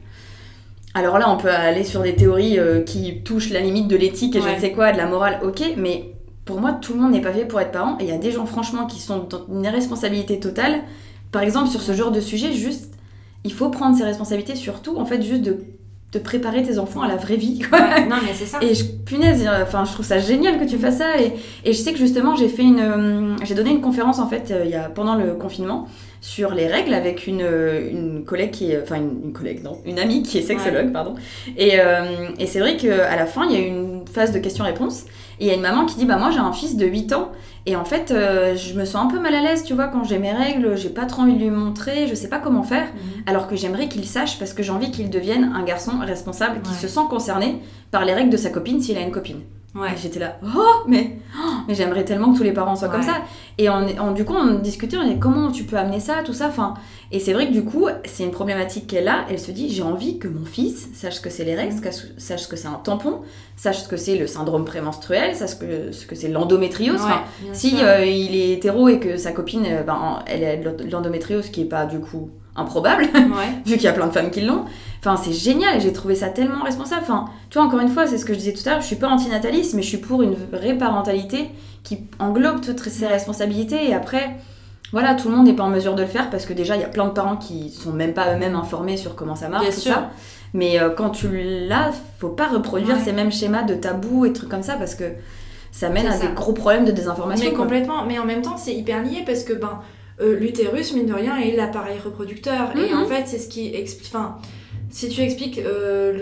B: alors là on peut aller sur des théories euh, qui touchent la limite de l'éthique et je ne sais quoi de la morale ok mais pour moi, tout le monde n'est pas fait pour être parent. Et il y a des gens, franchement, qui sont dans une irresponsabilité totale. Par exemple, sur ce genre de sujet, juste, il faut prendre ses responsabilités, surtout, en fait, juste de, de préparer tes enfants à la vraie vie. Quoi.
A: non, mais c'est ça.
B: Et je, punaise, euh, enfin, je trouve ça génial que tu fasses ça. Et, et je sais que justement, j'ai fait une, euh, j'ai donné une conférence en fait euh, il y a, pendant le confinement sur les règles avec une, une collègue qui est, enfin une, une collègue non, une amie qui est sexologue
A: Ouais.
B: pardon. Et, euh, et c'est vrai qu'à la fin, il y a une phase de questions-réponses. Et il y a une maman qui dit Bah, moi j'ai un fils de 8 ans. Et en fait, euh, je me sens un peu mal à l'aise, tu vois, quand j'ai mes règles, j'ai pas trop envie de lui montrer, je sais pas comment faire.
A: Mhm.
B: Alors que j'aimerais qu'il sache parce que j'ai envie qu'il devienne un garçon responsable qui
A: Ouais.
B: se sent concerné par les règles de sa copine s'il a une copine.
A: Ouais.
B: J'étais là, oh, mais, oh, mais j'aimerais tellement que tous les parents soient comme ça. Et on, on- du coup, on discutait, on dit comment tu peux amener ça, tout ça. Enfin, et c'est vrai que du coup, c'est une problématique qu'elle a. Elle se dit, j'ai envie que mon fils sache ce que c'est les règles, sache- sache ce que c'est un tampon, sache ce que c'est le syndrome prémenstruel, sache ce que, ce que c'est l'endométriose.
A: Ouais,
B: si euh, il est hétéro et que sa copine, euh, ben, elle a de l'endométriose, qui est pas du coup improbable,
A: Ouais.
B: vu qu'il y a plein de femmes qui l'ont. Enfin, c'est génial et j'ai trouvé ça tellement responsable. Enfin, tu vois, encore une fois, c'est ce que je disais tout à l'heure, je suis pas antinataliste, mais je suis pour une vraie parentalité qui englobe toutes ces responsabilités. Et après, voilà, tout le monde n'est pas en mesure de le faire parce que déjà, il y a plein de parents qui sont même pas eux-mêmes informés sur comment ça marche,
A: Bien
B: tout
A: sûr.
B: ça. Mais euh, quand tu l'as, faut pas reproduire
A: Ouais.
B: ces mêmes schémas de tabous et trucs comme ça parce que ça mène à
A: ça.
B: des gros problèmes de désinformation.
A: Mais
B: quoi.
A: complètement, mais en même temps, c'est hyper lié parce que ben, euh, l'utérus, mine de rien, est l'appareil reproducteur. Et
B: Mhm.
A: en fait, c'est ce qui explique. Enfin, si tu expliques euh,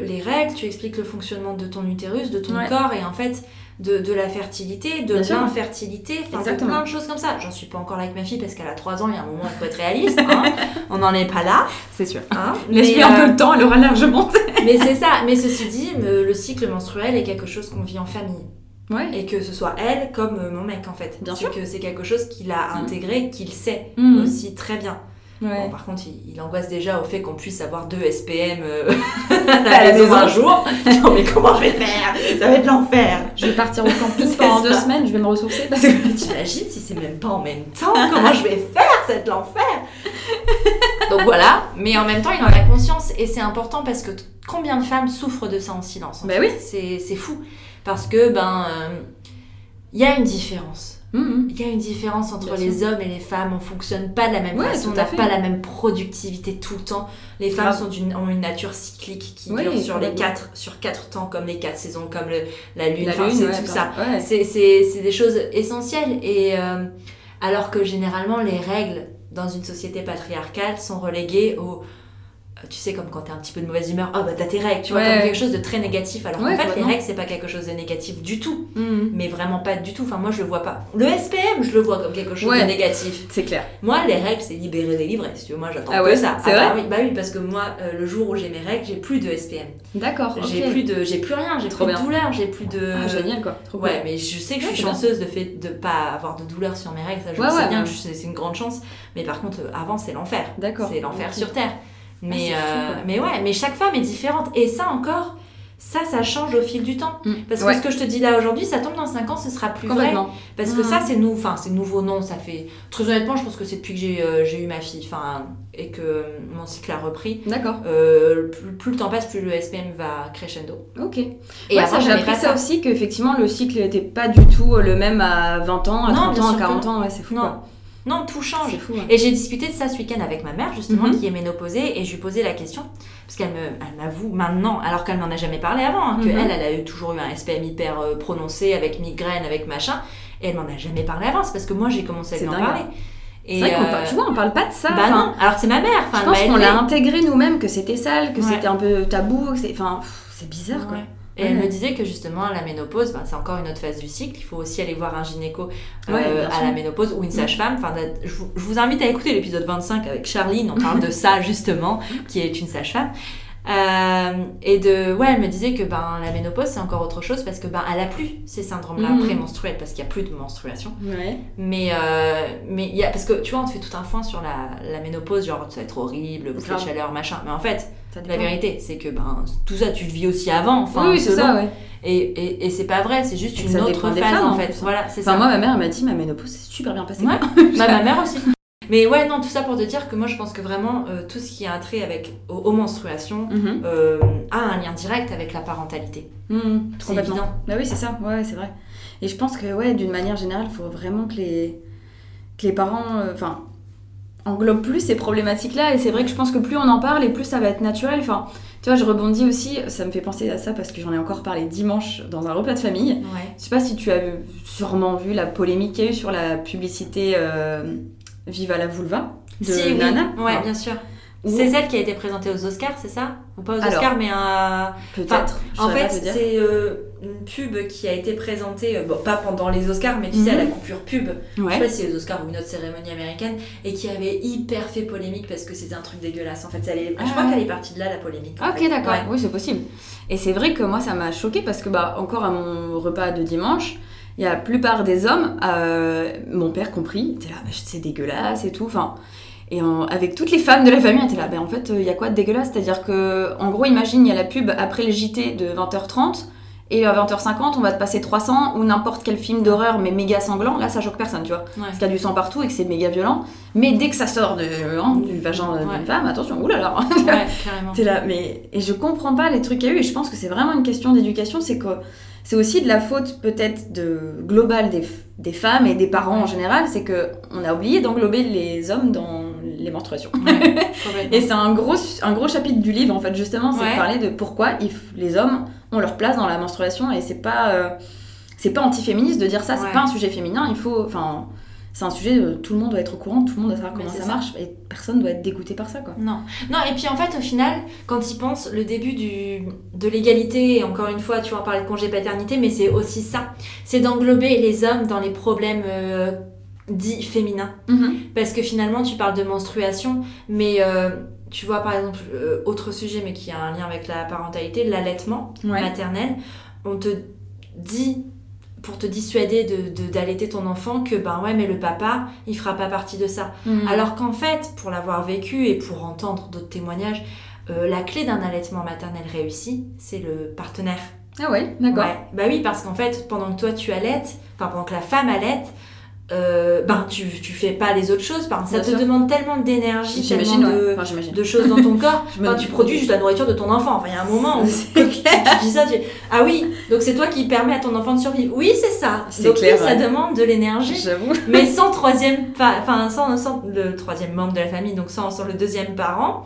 A: le- les règles, tu expliques le fonctionnement de ton utérus, de ton
B: Ouais.
A: corps, et en fait, de, de la fertilité, de l'infertilité, enfin, de plein de choses comme ça. J'en suis pas encore là avec ma fille parce qu'elle a 3 ans, il y a un moment, il faut être réaliste. hein. On n'en est pas là.
B: C'est sûr.
A: hein.
B: Laisse-lui un
A: euh,
B: peu le temps, elle aura largement.
A: mais c'est ça. Mais ceci dit, le cycle menstruel est quelque chose qu'on vit en famille.
B: Ouais.
A: Et que ce soit elle comme euh, mon mec en fait.
B: Bien sûr.
A: que c'est quelque chose qu'il a
B: Mhm.
A: intégré, qu'il sait
B: Mhm.
A: aussi très bien. Bon, par contre, il, il angoisse déjà au fait qu'on puisse avoir deux SPM euh,
B: À la
A: maison un jour. non mais comment je vais faire? Ça va être l'enfer.
B: Je vais partir au campus pendant deux semaines, je vais me ressourcer parce que.
A: T'imagines si c'est même pas en même temps? Comment je vais faire C'est l'enfer Donc voilà, mais en même temps, il en a conscience et c'est important parce que combien de femmes souffrent de ça en silence en
B: Bah oui.
A: C'est fou. Parce que, ben, euh, il y a une différence. Il y a une différence entre
B: Bien
A: les hommes et les femmes. On fonctionne pas de la même
B: Ouais,
A: façon. On n'a pas la même productivité tout le temps. Les femmes sont d'une- ont une nature cyclique qui
B: Oui,
A: dure sur les quatre, sur quatre temps, comme les quatre saisons, comme le- la lune.
B: La
A: Enfin,
B: lune,
A: c'est
B: ouais,
A: tout
B: attends.
A: ça.
B: Ouais.
A: C'est des choses essentielles. Et euh, alors que généralement, les règles dans une société patriarcale sont reléguées au. Tu sais, comme quand t'es un petit peu de mauvaise humeur, ah bah t'as tes règles, tu vois,
B: Ouais.
A: comme quelque chose de très négatif. Alors
B: Ouais,
A: qu'en fait, les règles, c'est pas quelque chose de négatif du tout,
B: Mhm.
A: mais vraiment pas du tout. Enfin, moi, je le vois pas. Le SPM, je le vois comme quelque chose
B: Ouais.
A: de négatif.
B: C'est clair.
A: Moi, les règles, c'est libérer, délivrer. Si tu veux, moi, j'attends
B: Ah
A: que
B: ouais,
A: ça.
B: c'est
A: bah
B: vrai
A: oui, bah oui, parce que moi, euh, le jour où j'ai mes règles, j'ai plus de SPM.
B: D'accord.
A: J'ai
B: ok.
A: plus de, j'ai plus rien, j'ai plus de douleur, j'ai plus de.
B: Ah, génial quoi. Trop
A: Ouais, mais je sais que je suis chanceuse de fait de pas avoir de douleur sur mes règles, ça je le sais bien, c'est une grande chance. Mais par contre, euh, avant c'est l'enfer.
B: D'accord.
A: C'est l'enfer sur terre. Mais,
B: c'est fou,
A: euh, mais ouais, mais chaque femme est différente. Et ça encore, ça, ça change au fil du temps.
B: Mm.
A: Parce
B: Ouais.
A: que ce que je te dis là aujourd'hui, ça tombe dans 5 ans, ce sera plus vrai. Parce que
B: Mm.
A: ça, c'est nou enfin, c'est nouveau, non, ça fait. Très honnêtement, je pense que c'est depuis que j'ai euh, eu ma fille, enfin, et que euh, mon cycle a repris.
B: D'accord.
A: Euh, plus, plus le temps passe, plus le SPM va crescendo.
B: Ok.
A: Et avant,
B: ça, j'ai appris ça, aussi qu'effectivement le cycle n'était pas du tout le même à 20 ans, à
A: Non,
B: 30
A: bien
B: ans, à
A: sûr que
B: 40 ans. Ouais, c'est fou.
A: Non,
B: quoi.
A: Non, tout change.
B: Fou. ouais.
A: Et j'ai discuté de ça ce week-end avec ma mère, justement,
B: Mhm.
A: qui est ménopausée, et je lui posais la question, parce qu'elle me, elle m'avoue maintenant, alors qu'elle m'en a jamais parlé avant, hein, que
B: Mhm.
A: elle, elle a eu, toujours eu un SPM hyper euh, prononcé, avec migraine, avec machin, et elle m'en a jamais parlé avant, c'est parce que moi j'ai commencé à lui en parler.
B: C'est
A: Et
B: vrai qu'on
A: euh,
B: parle- tu vois, on parle pas de ça.
A: Bah
B: enfin,
A: non, alors c'est ma mère,
B: Je pense qu'on l'a intégré nous-mêmes, que c'était sale, que
A: Ouais.
B: c'était un peu tabou, que c'est. Enfin, c'est bizarre quoi.
A: Ouais. Et elle me disait que justement, la ménopause, ben, c'est encore une autre phase du cycle. Il faut aussi aller voir un gynéco euh,
B: Ouais,
A: à la ménopause ou une sage-femme. Enfin, je, vous, invite à écouter l'épisode 25 avec Charline. On parle de ça justement, qui est une sage-femme. Euh, et de, ouais, elle me disait que ben, la ménopause, c'est encore autre chose parce que ben, elle a plus ces syndromes-là
B: Mhm.
A: prémenstruels parce qu'il n'y a plus de menstruation.
B: Ouais.
A: Mais, euh, mais il y a, parce que tu vois, on te fait tout un foin sur la, la ménopause, genre ça va être horrible, bouffée de chaleur, machin. Mais en fait, la vérité, c'est que ben, tout ça, tu le vis aussi avant. Enfin,
B: oui, oui, c'est
A: selon.
B: ça, ouais.
A: Et, et, et c'est pas vrai, c'est juste une autre phase
B: femmes,
A: en fait.
B: hein.
A: Voilà,
B: Enfin,
A: ça.
B: moi, ma mère, m'a dit, ma ménopause, c'est super bien passé.
A: Ouais. Bah, ma mère aussi. Mais ouais, non, tout ça pour te dire que moi, je pense que vraiment, euh, tout ce qui a un trait avec, aux, aux menstruations
B: Mhm.
A: euh, a un lien direct avec la parentalité.
B: Mhm,
A: C'est évident.
B: Bah oui, c'est ça, ouais, c'est vrai. Et je pense que, ouais, d'une manière générale, il faut vraiment que les, que les parents, euh, enfin, englobent plus ces problématiques-là. Et c'est vrai que je pense que plus on en parle et plus ça va être naturel. Enfin, tu vois, je rebondis aussi, ça me fait penser à ça parce que j'en ai encore parlé dimanche dans un repas de famille.
A: Ouais.
B: Je sais pas si tu as sûrement vu la polémique qu'il y a eu sur la publicité euh, Viva la vulva de
A: Si, oui.
B: Nana.
A: Ouais,
B: Enfin,
A: bien sûr.
B: où-
A: C'est celle qui a été présentée aux Oscars, c'est ça? Pas aux
B: Alors,
A: Oscars, mais un.
B: Peut-être.
A: En fait, c'est euh, une pub qui a été présentée, euh, bon, pas pendant les Oscars, mais tu sais, à la
B: Mhm.
A: coupure pub. Je sais
B: Ouais.
A: pas si les Oscars ou une autre cérémonie américaine, et qui avait hyper fait polémique parce que c'était un truc dégueulasse. En fait, ça allait- je
B: Ah.
A: crois qu'elle est partie de là, la polémique.
B: Ok, d'accord.
A: Ouais.
B: Oui, c'est possible. Et c'est vrai que moi, ça m'a choqué parce que, bah, encore à mon repas de dimanche, il y a la plupart des hommes, euh, mon père compris, étaient là, bah, c'est dégueulasse et tout. Enfin, et en- avec toutes les femmes de la famille, étaient là, ben en fait, il y a quoi de dégueulasse? C'est-à-dire que, en gros, imagine, il y a la pub après le JT de 20h30. Et à 20h50, on va te passer 300 ou n'importe quel film d'horreur mais méga sanglant. Là, ça choque personne, tu vois.
A: Ouais.
B: Parce qu'il y a du sang partout et que c'est méga violent. Mais dès que ça sort de, hein, du vagin d'une
A: Ouais.
B: femme, attention, oulala.
A: Ouais, carrément.
B: T'es là, mais et je comprends pas les trucs qu'il y a eu. Et je pense que c'est vraiment une question d'éducation. C'est que c'est aussi de la faute peut-être de globale des, des femmes et des parents en général. C'est que on a oublié d'englober les hommes dans les menstruations.
A: Ouais.
B: Et c'est un gros, un gros chapitre du livre en fait justement, c'est
A: Ouais.
B: de parler de pourquoi il les hommes ont leur place dans la menstruation et c'est pas euh, c'est pas anti-féministe de dire ça.
A: Ouais.
B: C'est pas un sujet féminin. Il faut, enfin, c'est un sujet. euh, tout le monde doit être au courant. Tout le monde doit savoir comment ça,
A: ça.
B: marche et personne doit être dégoûté par ça quoi.
A: Non. non, et puis en fait, au final, quand ils pensent, le début du, de l'égalité, et encore une fois, tu vas en parler de congé paternité, mais c'est aussi ça. C'est d'englober les hommes dans les problèmes euh, dits féminins. Parce que finalement, tu parles de menstruation, mais euh, tu vois, par exemple, euh, autre sujet, mais qui a un lien avec la parentalité, l'allaitement
B: Ouais.
A: maternel. On te dit, pour te dissuader de, de- d'allaiter ton enfant, que ben ouais, mais le papa, il fera pas partie de ça.
B: Mhm.
A: Alors qu'en fait, pour l'avoir vécu et pour entendre d'autres témoignages, euh, la clé d'un allaitement maternel réussi, c'est le partenaire.
B: Ah ouais, d'accord.
A: Ouais. Bah oui, parce qu'en fait, pendant que toi tu allaites, enfin pendant que la femme allaite, euh, ben tu, tu fais pas les autres choses. Ben, ça
B: Bien
A: te
B: sûr.
A: demande tellement d'énergie, tellement
B: ouais.
A: de,
B: Enfin, j'imagine.
A: de choses dans ton corps. Enfin, tu produis juste la nourriture de ton enfant. Enfin, il y a un moment où tu, tu dis ça, tu ah oui, donc c'est toi qui permets à ton enfant de survivre. Oui, c'est ça.
B: C'est
A: Donc
B: clair,
A: oui, ça demande de l'énergie
B: J'avoue.
A: mais sans troisième enfin sans, sans le troisième membre de la famille donc sans, sans le deuxième parent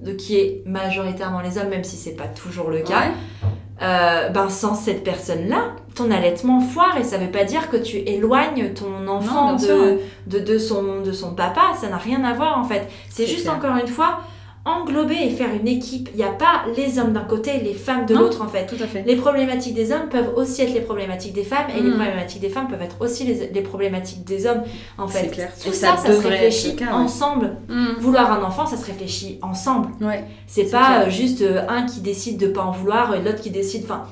A: de qui est majoritairement les hommes même si c'est pas toujours le cas
B: Ouais.
A: Euh, ben sans cette personne là ton allaitement foire et ça veut pas dire que tu éloignes ton enfant de, de, de son, de son papa ça n'a rien à voir en fait c'est
B: C'est
A: juste
B: clair.
A: encore une fois englober et faire une équipe il n'y a pas les hommes d'un côté et les femmes de l'autre en fait
B: Tout à fait.
A: les problématiques des hommes peuvent aussi être les problématiques des femmes et les
B: Mm.
A: problématiques des femmes peuvent être aussi les, les problématiques des hommes en fait.
B: C'est clair.
A: Tout
B: Et
A: ça,
B: ça
A: ça, se réfléchit
B: cas,
A: ensemble.
B: Mhm.
A: Vouloir un enfant, ça se réfléchit ensemble.
B: Ouais.
A: C'est pas
B: clair.
A: euh, juste euh, un qui décide de pas en vouloir et l'autre qui décide. Enfin,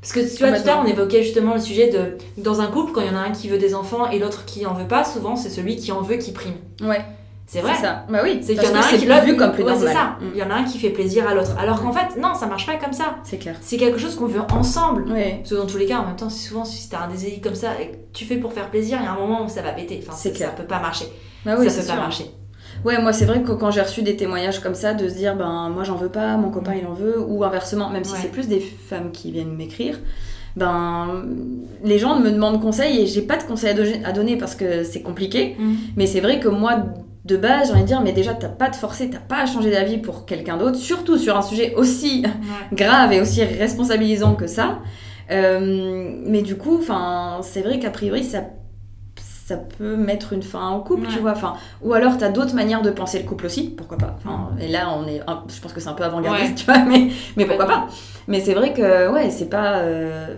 A: parce que tu vois, tout à l'heure, on évoquait justement le sujet de dans un couple, quand il y en a un qui veut des enfants et l'autre qui en veut pas, souvent c'est celui qui en veut qui prime.
B: Ouais.
A: C'est vrai.
B: ça. Bah oui.
A: C'est qu'il y en a un qui l'autre
B: vu comme plus
A: ouais, c'est ça.
B: Mhm.
A: Il y en a un qui fait plaisir à l'autre. Alors qu'en fait, non, ça marche pas comme ça.
B: C'est clair.
A: C'est quelque chose qu'on veut ensemble.
B: Ouais.
A: Parce que dans tous les cas, en même temps, souvent, si t'as un désir comme ça et que tu fais pour faire plaisir, il y a un moment où ça va péter. Enfin,
B: C'est
A: ça,
B: clair.
A: ça peut pas marcher.
B: Bah oui,
A: ça peut pas marcher.
B: Ouais, moi c'est vrai que quand j'ai reçu des témoignages comme ça, de se dire ben moi j'en veux pas, mon copain il en veut, ou inversement, même si
A: Ouais.
B: c'est plus des femmes qui viennent m'écrire, ben les gens me demandent conseil et j'ai pas de conseil à, do- à donner parce que c'est compliqué. Mais c'est vrai que moi de base j'ai envie de dire mais déjà t'as pas de forcer, t'as pas à changer d'avis pour quelqu'un d'autre, surtout sur un sujet aussi grave et aussi responsabilisant que ça. Euh, mais du coup, c'est vrai qu'a priori, ça, ça peut mettre une fin au couple,
A: Ouais.
B: tu vois. Enfin, ou alors, t'as d'autres manières de penser le couple aussi, pourquoi pas. Enfin, et là, on est, un- je pense que c'est un peu avant-gardiste,
A: Ouais.
B: tu vois, mais, mais pourquoi pas. Mais c'est vrai que, ouais, c'est pas, euh,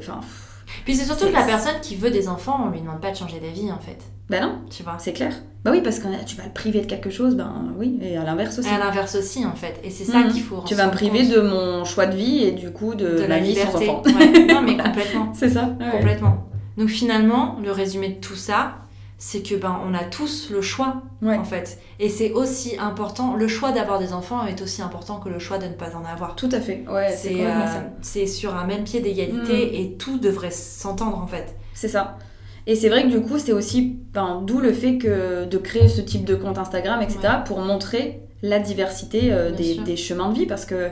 A: Puis c'est surtout que la personne qui veut des enfants, on lui demande pas de changer d'avis en fait.
B: Bah non,
A: Tu vois.
B: c'est clair. Bah oui, parce que tu vas le priver de quelque chose, ben oui, et à l'inverse aussi.
A: Et à l'inverse aussi en fait. Et c'est ça
B: Mhm.
A: qu'il faut.
B: Tu vas me priver
A: compte.
B: de mon choix de vie et du coup de,
A: de
B: ma
A: la
B: vie sans
A: liberté.
B: enfant.
A: Ouais. Non mais complètement.
B: C'est ça.
A: Complètement. Donc finalement, le résumé de tout ça, c'est que ben on a tous le choix
B: Ouais.
A: en fait. Et c'est aussi important, le choix d'avoir des enfants est aussi important que le choix de ne pas en avoir.
B: Tout à fait. Ouais, c'est
A: euh, c'est sur un même pied d'égalité et tout devrait s'entendre en fait.
B: C'est ça. Et c'est vrai que du coup, c'est aussi ben, d'où le fait que de créer ce type de compte Instagram, etc., pour montrer la diversité euh, des, chemins de vie. Parce que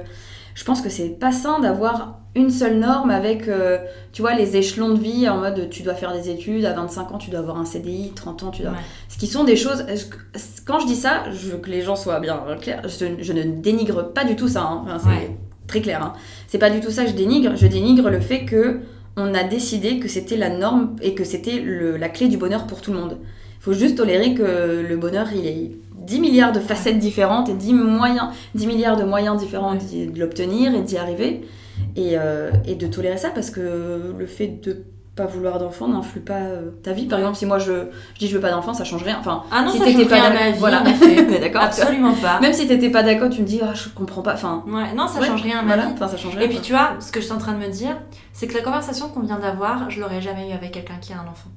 B: je pense que c'est pas sain d'avoir une seule norme avec, euh, tu vois, les échelons de vie en mode tu dois faire des études, à 25 ans tu dois avoir un CDI, 30 ans tu dois... Ce qui sont des choses... Quand je dis ça, je veux que les gens soient bien clairs, je, ne dénigre pas du tout ça, hein. c'est très clair. Hein. C'est pas du tout ça que je dénigre, je dénigre le fait que on a décidé que c'était la norme et que c'était la clé du bonheur pour tout le monde. Il faut juste tolérer que le bonheur, il est 10 milliards de facettes différentes et 10, moyens, 10 milliards de moyens différents de l'obtenir et d'y arriver. Euh, et, de tolérer ça parce que le fait de pas vouloir d'enfant n'influe pas euh, ta vie. Par exemple, si moi je, dis je veux pas d'enfant, ça change rien. Enfin,
A: ah non,
B: si
A: ça change rien à ma vie.
B: Voilà,
A: d'accord. Absolument pas.
B: Même si t'étais pas d'accord, tu me dis ah, je comprends pas. Enfin,
A: ouais, non, ça change rien à ma vie.
B: Enfin, ça change rien.
A: Et puis tu vois, ce que je suis en train de me dire, c'est que la conversation qu'on vient d'avoir, je l'aurais jamais eu avec quelqu'un qui a un enfant.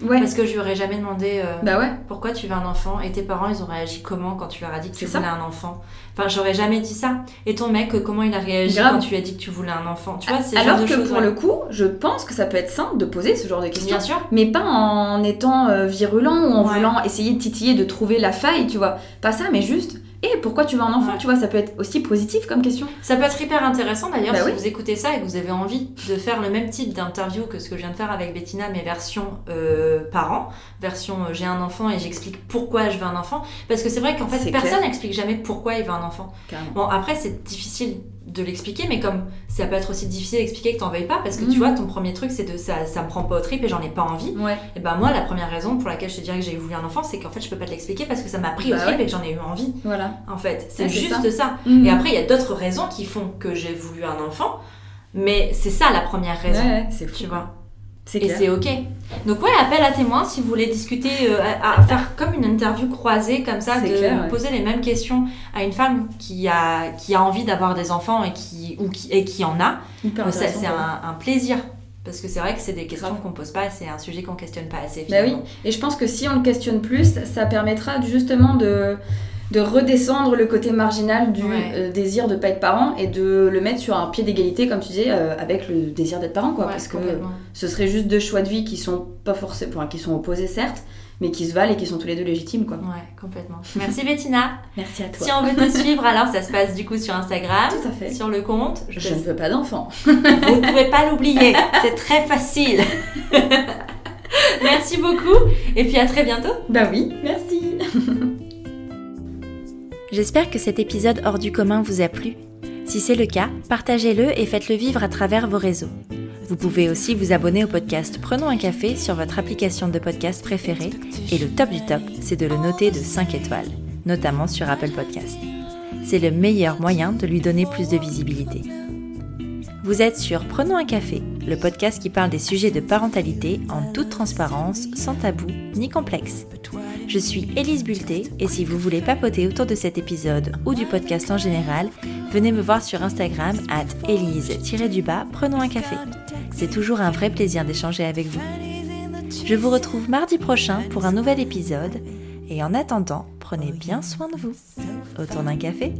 A: Parce que je lui aurais jamais demandé euh,
B: bah ouais.
A: pourquoi tu veux un enfant et tes parents ils ont réagi comment quand tu leur as dit que tu voulais un enfant? Enfin, j'aurais jamais dit ça. Et ton mec, comment il a réagi quand tu lui as dit que tu voulais un enfant? Tu vois,
B: c'est Alors que pour le coup, je pense que ça peut être simple de poser ce genre de questions.
A: Bien sûr.
B: Mais pas en étant euh, virulent ou en voulant essayer de titiller, de trouver la faille, tu vois. Pas ça, mais juste et pourquoi tu veux un enfant Tu vois, ça peut être aussi positif comme question.
A: Ça peut être hyper intéressant d'ailleurs bah si vous écoutez ça et que vous avez envie de faire le même type d'interview que ce que je viens de faire avec Bettina, mais version euh, parent, version euh, j'ai un enfant et j'explique pourquoi je veux un enfant. Parce que c'est vrai qu'en fait, personne n'explique jamais pourquoi il veut un enfant. Bon, après, c'est difficile de l'expliquer, mais comme ça peut être aussi difficile d'expliquer que t'en veuilles pas, parce que tu mhm. vois, ton premier truc, c'est de ça, ça me prend pas au trip et j'en ai pas envie. Et ben moi, la première raison pour laquelle je te dirais que j'ai voulu un enfant, c'est qu'en fait, je peux pas te l'expliquer parce que ça m'a pris au bah trip et que j'en ai eu envie.
B: Voilà.
A: En fait, c'est juste ça. Mhm. Et après, il y a d'autres raisons qui font que j'ai voulu un enfant, mais c'est ça la première raison.
B: c'est
A: Tu vois. Et c'est ok. Donc ouais, appel à témoins si vous voulez discuter, euh, à, faire comme une interview croisée comme ça, de poser les mêmes questions à une femme qui a, qui a envie d'avoir des enfants et qui, ou qui, et qui en a. Euh, c'est un, plaisir. Parce que c'est vrai que c'est des questions qu'on pose pas, c'est un sujet qu'on questionne pas assez.
B: Bah oui, et je pense que si on le questionne plus, ça permettra justement de de redescendre le côté marginal du euh, désir de pas être parent et de le mettre sur un pied d'égalité, comme tu disais, euh, avec le désir d'être parent, quoi. parce que ce serait juste deux choix de vie qui sont pas forcément, enfin, qui sont opposés certes, mais qui se valent et qui sont tous les deux légitimes, quoi.
A: Ouais, complètement. Merci Bettina.
B: Merci à toi.
A: Si on veut te suivre, alors ça se passe du coup sur Instagram.
B: Tout à fait.
A: Sur le compte.
B: Je, ne veux pas d'enfant.
A: Vous ne pouvez pas l'oublier. C'est très facile. merci beaucoup. Et puis à très bientôt.
B: Bah oui, merci.
C: J'espère que cet épisode hors du commun vous a plu. Si c'est le cas, partagez-le et faites-le vivre à travers vos réseaux. Vous pouvez aussi vous abonner au podcast Prenons un café sur votre application de podcast préférée et le top du top, c'est de le noter de 5 étoiles, notamment sur Apple Podcast. C'est le meilleur moyen de lui donner plus de visibilité. Vous êtes sur Prenons un café, le podcast qui parle des sujets de parentalité en toute transparence, sans tabou ni complexe. Je suis Élise Bulté et si vous voulez papoter autour de cet épisode ou du podcast en général, venez me voir sur Instagram at Élise-du-bas Prenons un café. C'est toujours un vrai plaisir d'échanger avec vous. Je vous retrouve mardi prochain pour un nouvel épisode et en attendant, prenez bien soin de vous. Autour d'un café